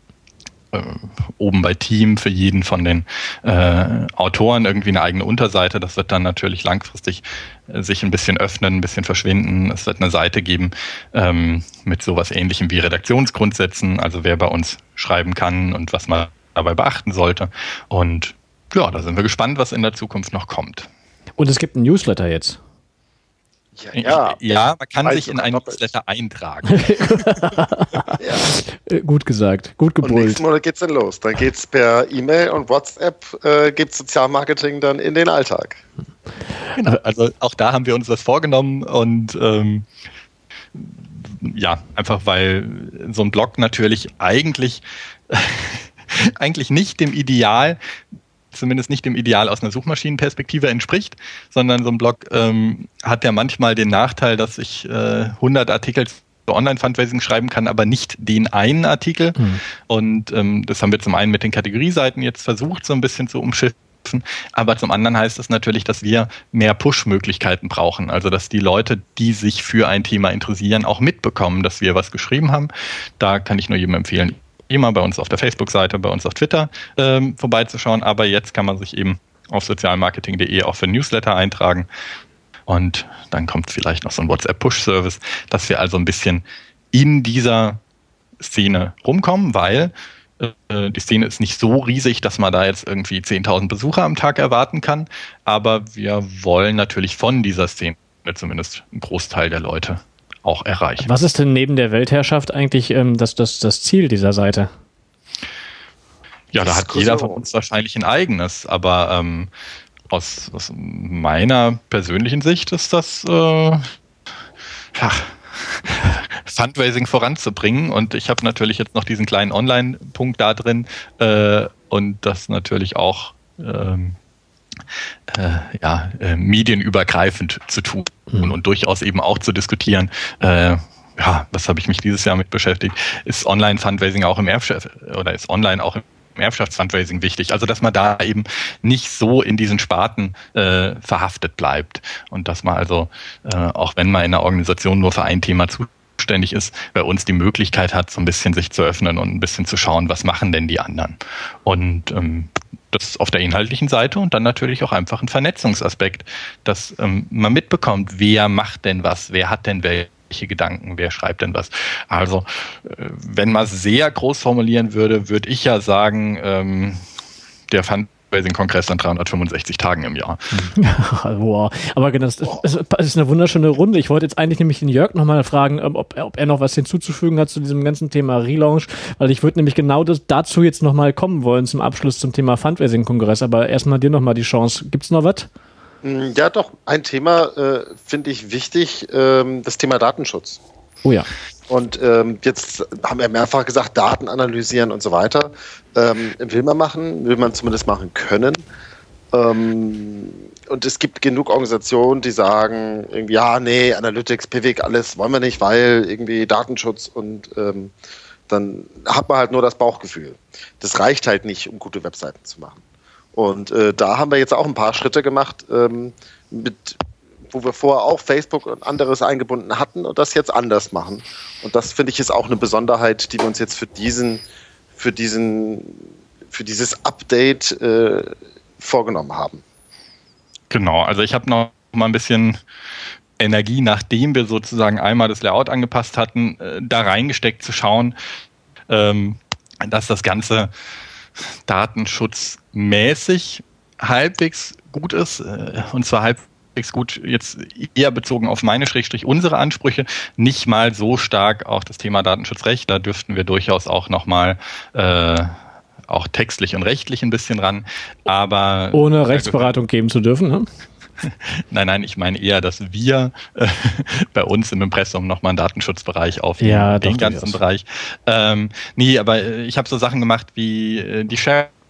oben bei Team für jeden von den äh, Autoren irgendwie eine eigene Unterseite. Das wird dann natürlich langfristig äh, sich ein bisschen öffnen, ein bisschen verschwinden. Es wird eine Seite geben ähm, mit sowas ähnlichem wie Redaktionsgrundsätzen, also wer bei uns schreiben kann und was man dabei beachten sollte. Und ja, da sind wir gespannt, was in der Zukunft noch kommt. Und es gibt einen Newsletter jetzt. Ja, ja. ja man kann sich in einen Newsletter eintragen. ja. Gut gesagt, gut gebrüllt. Und nächsten Monat geht's dann los. Dann geht's per E-Mail und WhatsApp äh, gibt Sozialmarketing dann in den Alltag. Genau. Also auch da haben wir uns was vorgenommen und ähm, ja, einfach weil so ein Blog natürlich eigentlich eigentlich nicht dem Ideal zumindest nicht dem Ideal aus einer Suchmaschinenperspektive entspricht, sondern so ein Blog ähm, hat ja manchmal den Nachteil, dass ich äh, 100 Artikel Online-Fundraising schreiben kann, aber nicht den einen Artikel. Mhm. Und ähm, das haben wir zum einen mit den Kategorieseiten jetzt versucht, so ein bisschen zu umschiffen. Aber zum anderen heißt das natürlich, dass wir mehr Push-Möglichkeiten brauchen. Also, dass die Leute, die sich für ein Thema interessieren, auch mitbekommen, dass wir was geschrieben haben. Da kann ich nur jedem empfehlen, immer bei uns auf der Facebook-Seite, bei uns auf Twitter ähm, vorbeizuschauen. Aber jetzt kann man sich eben auf sozialmarketing.de auch für Newsletter eintragen. Und dann kommt vielleicht noch so ein WhatsApp-Push-Service, dass wir also ein bisschen in dieser Szene rumkommen, weil äh, die Szene ist nicht so riesig, dass man da jetzt irgendwie 10.000 Besucher am Tag erwarten kann. Aber wir wollen natürlich von dieser Szene zumindest einen Großteil der Leute auch erreichen. Was ist denn neben der Weltherrschaft eigentlich ähm, das, das, das Ziel dieser Seite? Ja, da hat jeder von uns wahrscheinlich ein eigenes, aber ähm, aus, aus meiner persönlichen Sicht ist das äh, ja, Fundraising voranzubringen. Und ich habe natürlich jetzt noch diesen kleinen Online-Punkt da drin äh, und das natürlich auch ähm, äh, ja, äh, medienübergreifend zu tun mhm. und durchaus eben auch zu diskutieren. Äh, ja, was habe ich mich dieses Jahr mit beschäftigt? Ist Online-Fundraising auch im Erbschaft oder ist online auch im Erbschaftsfundraising wichtig. Also dass man da eben nicht so in diesen Sparten äh, verhaftet bleibt und dass man also, äh, auch wenn man in einer Organisation nur für ein Thema zuständig ist, bei uns die Möglichkeit hat, so ein bisschen sich zu öffnen und ein bisschen zu schauen, was machen denn die anderen. Und ähm, das auf der inhaltlichen Seite und dann natürlich auch einfach ein Vernetzungsaspekt, dass ähm, man mitbekommt, wer macht denn was, wer hat denn welche Gedanken, wer schreibt denn was. Also, äh, wenn man sehr groß formulieren würde, würde ich ja sagen, ähm, der Fund Fundraising-Kongress an 365 Tagen im Jahr. wow. Aber genau, das, das, ist eine wunderschöne Runde. Ich wollte jetzt eigentlich nämlich den Jörg nochmal fragen, ähm, ob, ob, er noch was hinzuzufügen hat zu diesem ganzen Thema Relaunch, weil ich würde nämlich genau das, dazu jetzt nochmal kommen wollen zum Abschluss zum Thema Fundraising-Kongress. Aber erstmal dir nochmal die Chance. Gibt es noch was? Mm, ja, doch. Ein Thema äh, finde ich wichtig, ähm, das Thema Datenschutz. Oh ja. Und ähm, jetzt haben wir mehrfach gesagt, Daten analysieren und so weiter. Ähm, will man machen, will man zumindest machen können. Ähm, und es gibt genug Organisationen, die sagen, ja, nee, Analytics, PWG, alles wollen wir nicht, weil irgendwie Datenschutz und ähm, dann hat man halt nur das Bauchgefühl. Das reicht halt nicht, um gute Webseiten zu machen. Und äh, da haben wir jetzt auch ein paar Schritte gemacht, ähm, mit, wo wir vorher auch Facebook und anderes eingebunden hatten und das jetzt anders machen. Und das finde ich ist auch eine Besonderheit, die wir uns jetzt für diesen, für diesen, für dieses Update äh, vorgenommen haben. Genau, also ich habe noch mal ein bisschen Energie, nachdem wir sozusagen einmal das Layout angepasst hatten, äh, da reingesteckt zu schauen, ähm, dass das Ganze datenschutzmäßig halbwegs gut ist, äh, und zwar halbwegs gut jetzt eher bezogen auf meine Schrägstrich unsere Ansprüche, nicht mal so stark auf das Thema Datenschutzrecht. Da dürften wir durchaus auch nochmal äh, auch textlich und rechtlich ein bisschen ran. Aber ohne Rechtsberatung geben zu dürfen, ne? Nein, nein, ich meine eher, dass wir äh, bei uns im Impressum nochmal einen Datenschutzbereich aufnehmen, ja, den ganzen Bereich. Ähm, nee, aber äh, ich habe so Sachen gemacht wie äh, die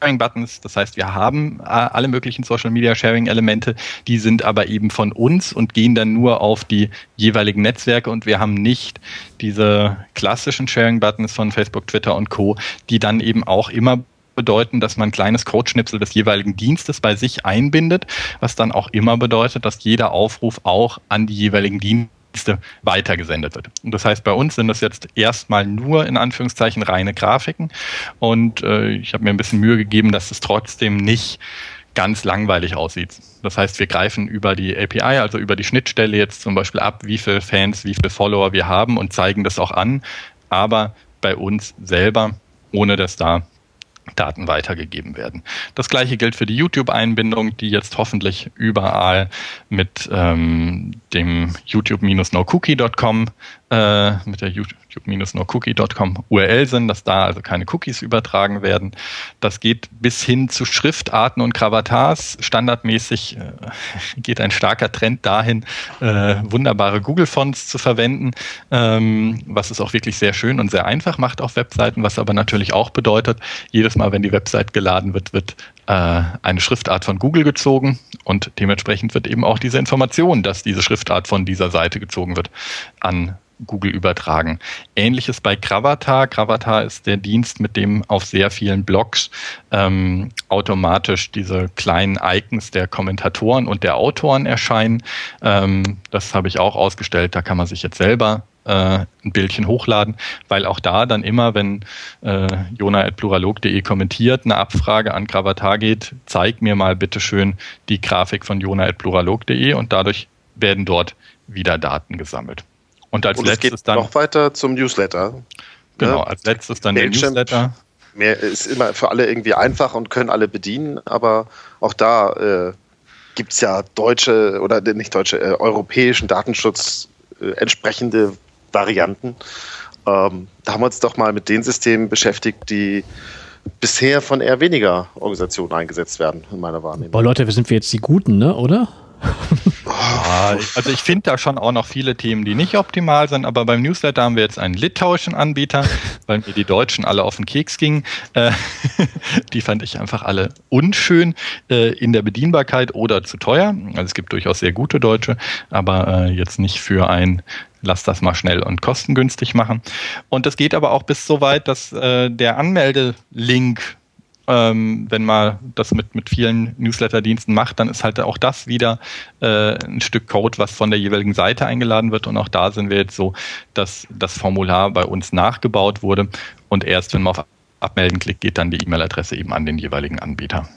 Sharing-Buttons. Das heißt, wir haben äh, alle möglichen Social-Media-Sharing-Elemente, die sind aber eben von uns und gehen dann nur auf die jeweiligen Netzwerke und wir haben nicht diese klassischen Sharing-Buttons von Facebook, Twitter und Co., die dann eben auch immer bedeuten, dass man ein kleines Codeschnipsel des jeweiligen Dienstes bei sich einbindet, was dann auch immer bedeutet, dass jeder Aufruf auch an die jeweiligen Dienste weitergesendet wird. Und das heißt, bei uns sind das jetzt erstmal nur in Anführungszeichen reine Grafiken. Und äh, ich habe mir ein bisschen Mühe gegeben, dass es trotzdem nicht ganz langweilig aussieht. Das heißt, wir greifen über die API, also über die Schnittstelle jetzt zum Beispiel ab, wie viele Fans, wie viele Follower wir haben und zeigen das auch an, aber bei uns selber, ohne dass da Daten weitergegeben werden. Das gleiche gilt für die YouTube-Einbindung, die jetzt hoffentlich überall mit ähm, dem youtube-nocookie.com äh, mit der youtube-nocookie.com URL sind, dass da also keine Cookies übertragen werden. Das geht bis hin zu Schriftarten und Kravatars. Standardmäßig äh, geht ein starker Trend dahin, äh, wunderbare Google-Fonts zu verwenden, ähm, was es auch wirklich sehr schön und sehr einfach macht auf Webseiten, was aber natürlich auch bedeutet, jedes Mal, wenn die Website geladen wird, wird eine Schriftart von Google gezogen und dementsprechend wird eben auch diese Information, dass diese Schriftart von dieser Seite gezogen wird, an Google übertragen. Ähnliches bei Gravatar. Gravatar ist der Dienst, mit dem auf sehr vielen Blogs ähm, automatisch diese kleinen Icons der Kommentatoren und der Autoren erscheinen. Ähm, das habe ich auch ausgestellt. Da kann man sich jetzt selber äh, ein Bildchen hochladen, weil auch da dann immer, wenn äh, jona.pluralog.de kommentiert, eine Abfrage an Gravatar geht, zeig mir mal bitte schön die Grafik von jona.pluralog.de und dadurch werden dort wieder Daten gesammelt. Und als Und letztes dann. Noch weiter zum Newsletter. Genau, als letztes dann der Newsletter. Mehr ist immer für alle irgendwie einfach und können alle bedienen, aber auch da äh, gibt es ja deutsche oder nicht deutsche, äh, europäischen Datenschutz äh, entsprechende Varianten. Ähm, da haben wir uns doch mal mit den Systemen beschäftigt, die bisher von eher weniger Organisationen eingesetzt werden, in meiner Wahrnehmung. Boah, Leute, wir sind wir jetzt die Guten, ne? Oder? Ja, also ich finde da schon auch noch viele Themen, die nicht optimal sind, aber beim Newsletter haben wir jetzt einen litauischen Anbieter, weil mir die Deutschen alle auf den Keks gingen. Äh, die fand ich einfach alle unschön äh, in der Bedienbarkeit oder zu teuer. Also es gibt durchaus sehr gute Deutsche, aber äh, jetzt nicht für ein lass das mal schnell und kostengünstig machen. Und das geht aber auch bis so weit, dass äh, der Anmeldelink ähm, wenn man das mit, mit vielen Newsletter-Diensten macht, dann ist halt auch das wieder äh, ein Stück Code, was von der jeweiligen Seite eingeladen wird. Und auch da sind wir jetzt so, dass das Formular bei uns nachgebaut wurde und erst wenn man auf Abmelden klickt, geht dann die E-Mail-Adresse eben an den jeweiligen Anbieter.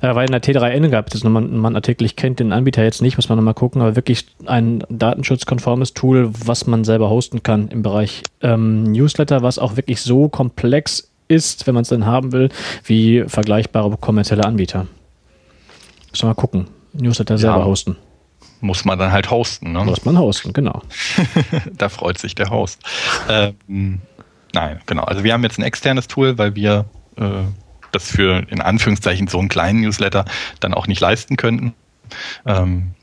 Äh, weil in der T3N gab es nochmal einen Artikel, ich kenne den Anbieter jetzt nicht, muss man nochmal gucken, aber wirklich ein datenschutzkonformes Tool, was man selber hosten kann im Bereich ähm, Newsletter, was auch wirklich so komplex ist, wenn man es dann haben will, wie vergleichbare kommerzielle Anbieter. Müssen wir mal gucken. Newsletter ja, selber hosten. Muss man dann halt hosten, ne? Muss man hosten, genau. da freut sich der Host. Ähm, nein, genau. Also wir haben jetzt ein externes Tool, weil wir äh, das für in Anführungszeichen so einen kleinen Newsletter dann auch nicht leisten könnten. Ähm,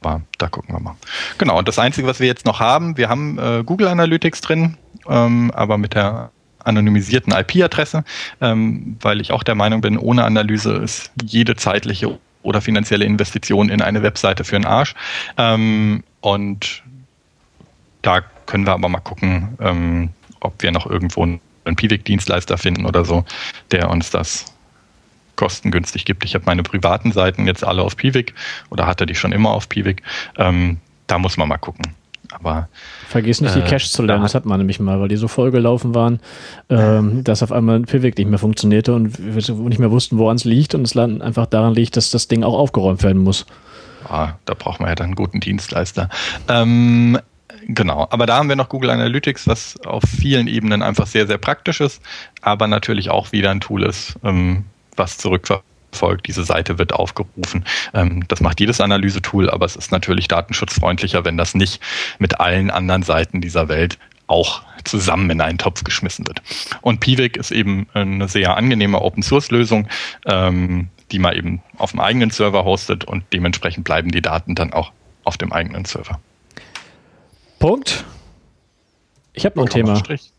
aber da gucken wir mal. Genau, und das Einzige, was wir jetzt noch haben, wir haben äh, Google Analytics drin, ähm, aber mit der anonymisierten IP-Adresse, ähm, weil ich auch der Meinung bin, ohne Analyse ist jede zeitliche oder finanzielle Investitionen in eine Webseite für einen Arsch. Ähm, und da können wir aber mal gucken, ähm, ob wir noch irgendwo Piwik-Dienstleister finden oder so, der uns das kostengünstig gibt. Ich habe meine privaten Seiten jetzt alle auf Piwik oder hatte die schon immer auf Piwik. Ähm, da muss man mal gucken. Aber Vergiss nicht, die äh, Cache zu lernen. Das hat man nämlich mal, weil die so vollgelaufen waren, ähm, dass auf einmal Pivik nicht mehr funktionierte und wir nicht mehr wussten, woran es liegt und es einfach daran liegt, dass das Ding auch aufgeräumt werden muss. Ah, da braucht man ja dann einen guten Dienstleister. Ähm, genau, aber da haben wir noch Google Analytics, was auf vielen Ebenen einfach sehr, sehr praktisch ist, aber natürlich auch wieder ein Tool ist, ähm, was zurückverfolgt folgt, diese Seite wird aufgerufen. Ähm, das macht jedes Analysetool, aber es ist natürlich datenschutzfreundlicher, wenn das nicht mit allen anderen Seiten dieser Welt auch zusammen in einen Topf geschmissen wird. Und Piwik ist eben eine sehr angenehme Open-Source-Lösung, ähm, die man eben auf dem eigenen Server hostet und dementsprechend bleiben die Daten dann auch auf dem eigenen Server. Punkt. Ich habe noch ein Thema. Strich.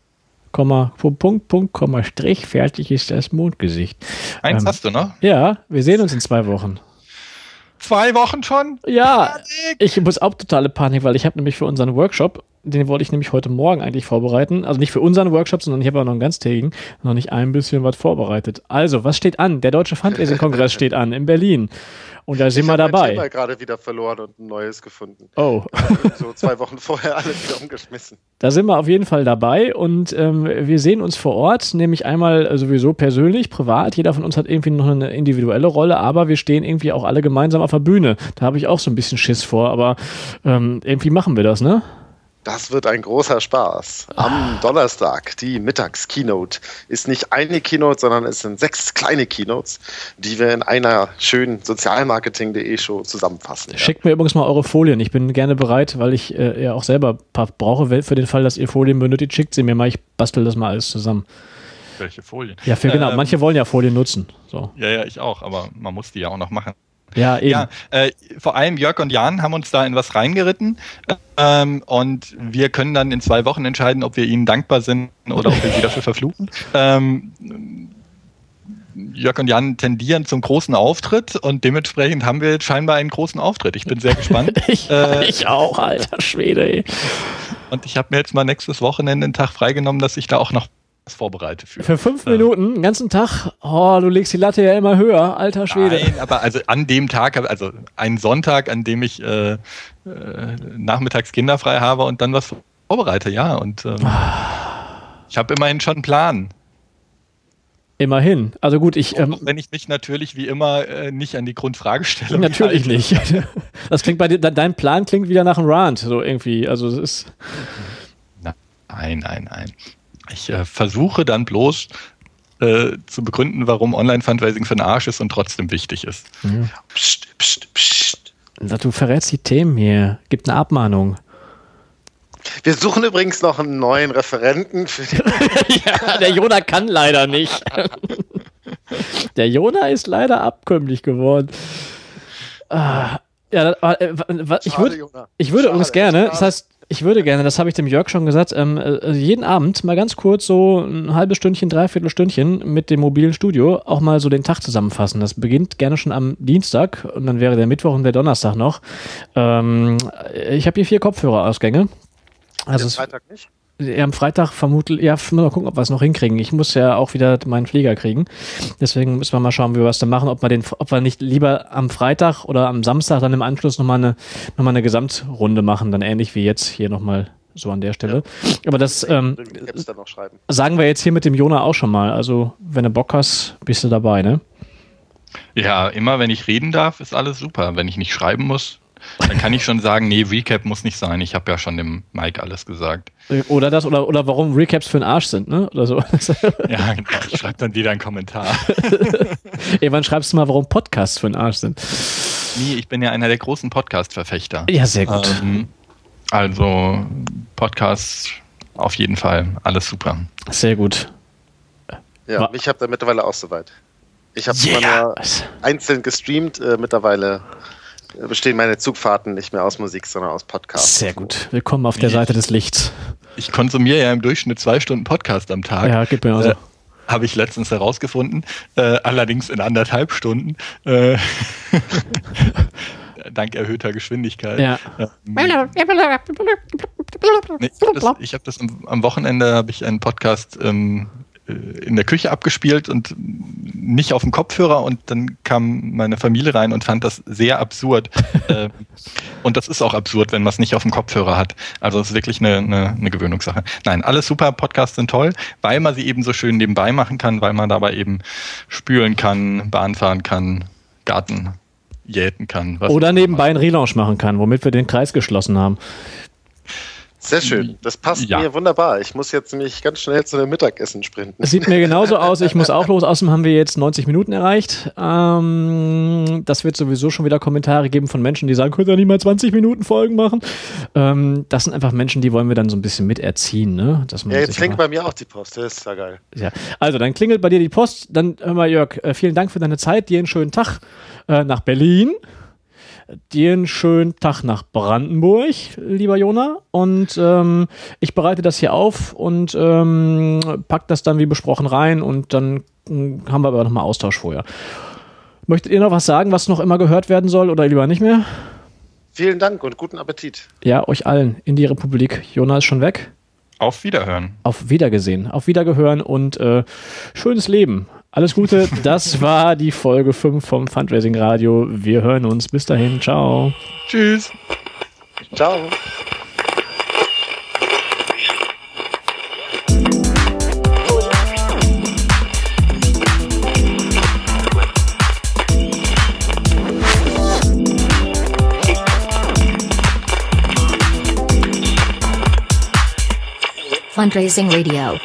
Komma, Punkt, Punkt, Komma, Strich, fertig ist das Mondgesicht. Eins ähm, hast du noch? Ja, wir sehen uns in zwei Wochen. Zwei Wochen schon? Ja, Panik. ich muss auch totale Panik, weil ich habe nämlich für unseren Workshop, den wollte ich nämlich heute Morgen eigentlich vorbereiten. Also nicht für unseren Workshop, sondern ich habe auch noch einen ganztägigen, noch nicht ein bisschen was vorbereitet. Also, was steht an? Der Deutsche Fundraising-Kongress steht an in Berlin. Und da sind ich wir dabei. Ich habe gerade wieder verloren und ein neues gefunden. Oh. so zwei Wochen vorher alles wieder umgeschmissen. Da sind wir auf jeden Fall dabei und ähm, wir sehen uns vor Ort, nämlich einmal sowieso persönlich, privat. Jeder von uns hat irgendwie noch eine individuelle Rolle, aber wir stehen irgendwie auch alle gemeinsam auf der Bühne. Da habe ich auch so ein bisschen Schiss vor, aber ähm, irgendwie machen wir das, ne? Das wird ein großer Spaß. Am Donnerstag, die Mittags-Keynote, ist nicht eine Keynote, sondern es sind sechs kleine Keynotes, die wir in einer schönen sozialmarketing.de Show zusammenfassen. Schickt mir übrigens mal eure Folien. Ich bin gerne bereit, weil ich äh, ja auch selber ein paar brauche. Für den Fall, dass ihr Folien benötigt, schickt sie mir mal. Ich bastel das mal alles zusammen. Welche Folien? Ja, für, genau. Ähm, Manche wollen ja Folien nutzen. So. Ja, ja, ich auch. Aber man muss die ja auch noch machen. Ja, eben. Ja, äh, vor allem Jörg und Jan haben uns da in was reingeritten ähm, und wir können dann in zwei Wochen entscheiden, ob wir ihnen dankbar sind oder ob wir sie dafür verfluchen. Ähm, Jörg und Jan tendieren zum großen Auftritt und dementsprechend haben wir jetzt scheinbar einen großen Auftritt. Ich bin sehr gespannt. ich, äh, ich auch, alter Schwede. Ey. Und ich habe mir jetzt mal nächstes Wochenende einen Tag freigenommen, dass ich da auch noch vorbereite für. Für fünf Minuten, den ganzen Tag, oh, du legst die Latte ja immer höher, alter Schwede. Nein, aber also an dem Tag, also einen Sonntag, an dem ich äh, äh, nachmittags kinderfrei habe und dann was vorbereite, ja. Und ähm, ich habe immerhin schon einen Plan. Immerhin. Also gut, ich. Ähm, wenn ich mich natürlich wie immer äh, nicht an die Grundfragestellung. Natürlich halte. nicht. Das klingt bei dir, dein Plan klingt wieder nach einem Rant, so irgendwie. Also es ist. Nein, nein, nein. Ich äh, versuche dann bloß äh, zu begründen, warum Online-Fundraising für den Arsch ist und trotzdem wichtig ist. Ja. Psst, psst, psst. Du verrätst die Themen hier. Gibt eine Abmahnung. Wir suchen übrigens noch einen neuen Referenten. Für ja, der Jona kann leider nicht. der Jona ist leider abkömmlich geworden. Ah, ja, äh, ich, würd, ich würde übrigens gerne, das heißt, ich würde gerne, das habe ich dem Jörg schon gesagt, ähm, äh, jeden Abend mal ganz kurz so ein halbes Stündchen, dreiviertel Stündchen mit dem mobilen Studio auch mal so den Tag zusammenfassen. Das beginnt gerne schon am Dienstag und dann wäre der Mittwoch und der Donnerstag noch. Ähm, ich habe hier vier Kopfhörerausgänge. Also Freitag nicht? Ja, am Freitag vermutlich, ja, mal gucken, ob wir es noch hinkriegen. Ich muss ja auch wieder meinen Flieger kriegen. Deswegen müssen wir mal schauen, wie wir es da machen, ob wir den, ob wir nicht lieber am Freitag oder am Samstag dann im Anschluss nochmal eine, noch mal eine Gesamtrunde machen, dann ähnlich wie jetzt hier nochmal so an der Stelle. Ja. Aber das ähm, sagen wir jetzt hier mit dem Jona auch schon mal. Also, wenn du Bock hast, bist du dabei, ne? Ja, immer wenn ich reden darf, ist alles super. Wenn ich nicht schreiben muss, dann kann ich schon sagen, nee, Recap muss nicht sein. Ich habe ja schon dem Mike alles gesagt. Oder das, oder, oder warum Recaps für den Arsch sind, ne? Oder so. ja, genau. Schreibt dann wieder einen Kommentar. Ey, wann schreibst du mal, warum Podcasts für den Arsch sind? Nee, ich bin ja einer der großen Podcast-Verfechter. Ja, sehr gut. Ähm, also, Podcasts auf jeden Fall. Alles super. Sehr gut. Ja, War ich habe da mittlerweile auch soweit. Ich habe yeah. einzeln gestreamt, äh, mittlerweile bestehen meine Zugfahrten nicht mehr aus Musik, sondern aus Podcasts. Sehr gut. Willkommen auf der Seite des Lichts. Ich konsumiere ja im Durchschnitt zwei Stunden Podcast am Tag. Ja, gibt mir auch so. Äh, habe ich letztens herausgefunden, äh, allerdings in anderthalb Stunden. Äh, dank erhöhter Geschwindigkeit. Ja. Ähm, nee, ich habe das, hab das am, am, Wochenende habe ich einen Podcast ähm, äh, in der Küche abgespielt und nicht auf dem Kopfhörer und dann kam meine Familie rein und fand das sehr absurd. Ähm, und das ist auch absurd, wenn man es nicht auf dem Kopfhörer hat. Also es ist wirklich eine, eine, eine Gewöhnungssache. Nein, alles super, Podcasts sind toll, weil man sie eben so schön nebenbei machen kann, weil man dabei eben spülen kann, Bahn fahren kann, Garten jäten kann. Oder nebenbei einen Relaunch machen kann, womit wir den Kreis geschlossen haben. Sehr schön. Das passt ja. mir wunderbar. Ich muss jetzt nämlich ganz schnell zu dem Mittagessen sprinten. Es sieht mir genauso aus. Ich muss auch los. Außerdem haben wir jetzt 90 Minuten erreicht. Ähm, das wird sowieso schon wieder Kommentare geben von Menschen, die sagen, könnt ihr nicht mal 20 Minuten Folgen machen? Ähm, das sind einfach Menschen, die wollen wir dann so ein bisschen miterziehen. Ne? Dass man ja, jetzt klingelt bei mir auch die Post. Das ist ja geil. Ja. Also, dann klingelt bei dir die Post. Dann hör mal, Jörg, äh, vielen Dank für deine Zeit. Dir einen schönen Tag äh, nach Berlin dir einen schönen Tag nach Brandenburg, lieber Jona. Und ähm, ich bereite das hier auf und ähm, pack das dann wie besprochen rein und dann hm, haben wir aber nochmal Austausch vorher. Möchtet ihr noch was sagen, was noch immer gehört werden soll oder lieber nicht mehr? Vielen Dank und guten Appetit. Ja, euch allen in die Republik. Jona ist schon weg. Auf Wiederhören. Auf Wiedergesehen. Auf Wiedergehören und äh, schönes Leben. Alles Gute, das war die Folge 5 vom Fundraising Radio. Wir hören uns. Bis dahin. Ciao. Tschüss. Ciao. Fundraising Radio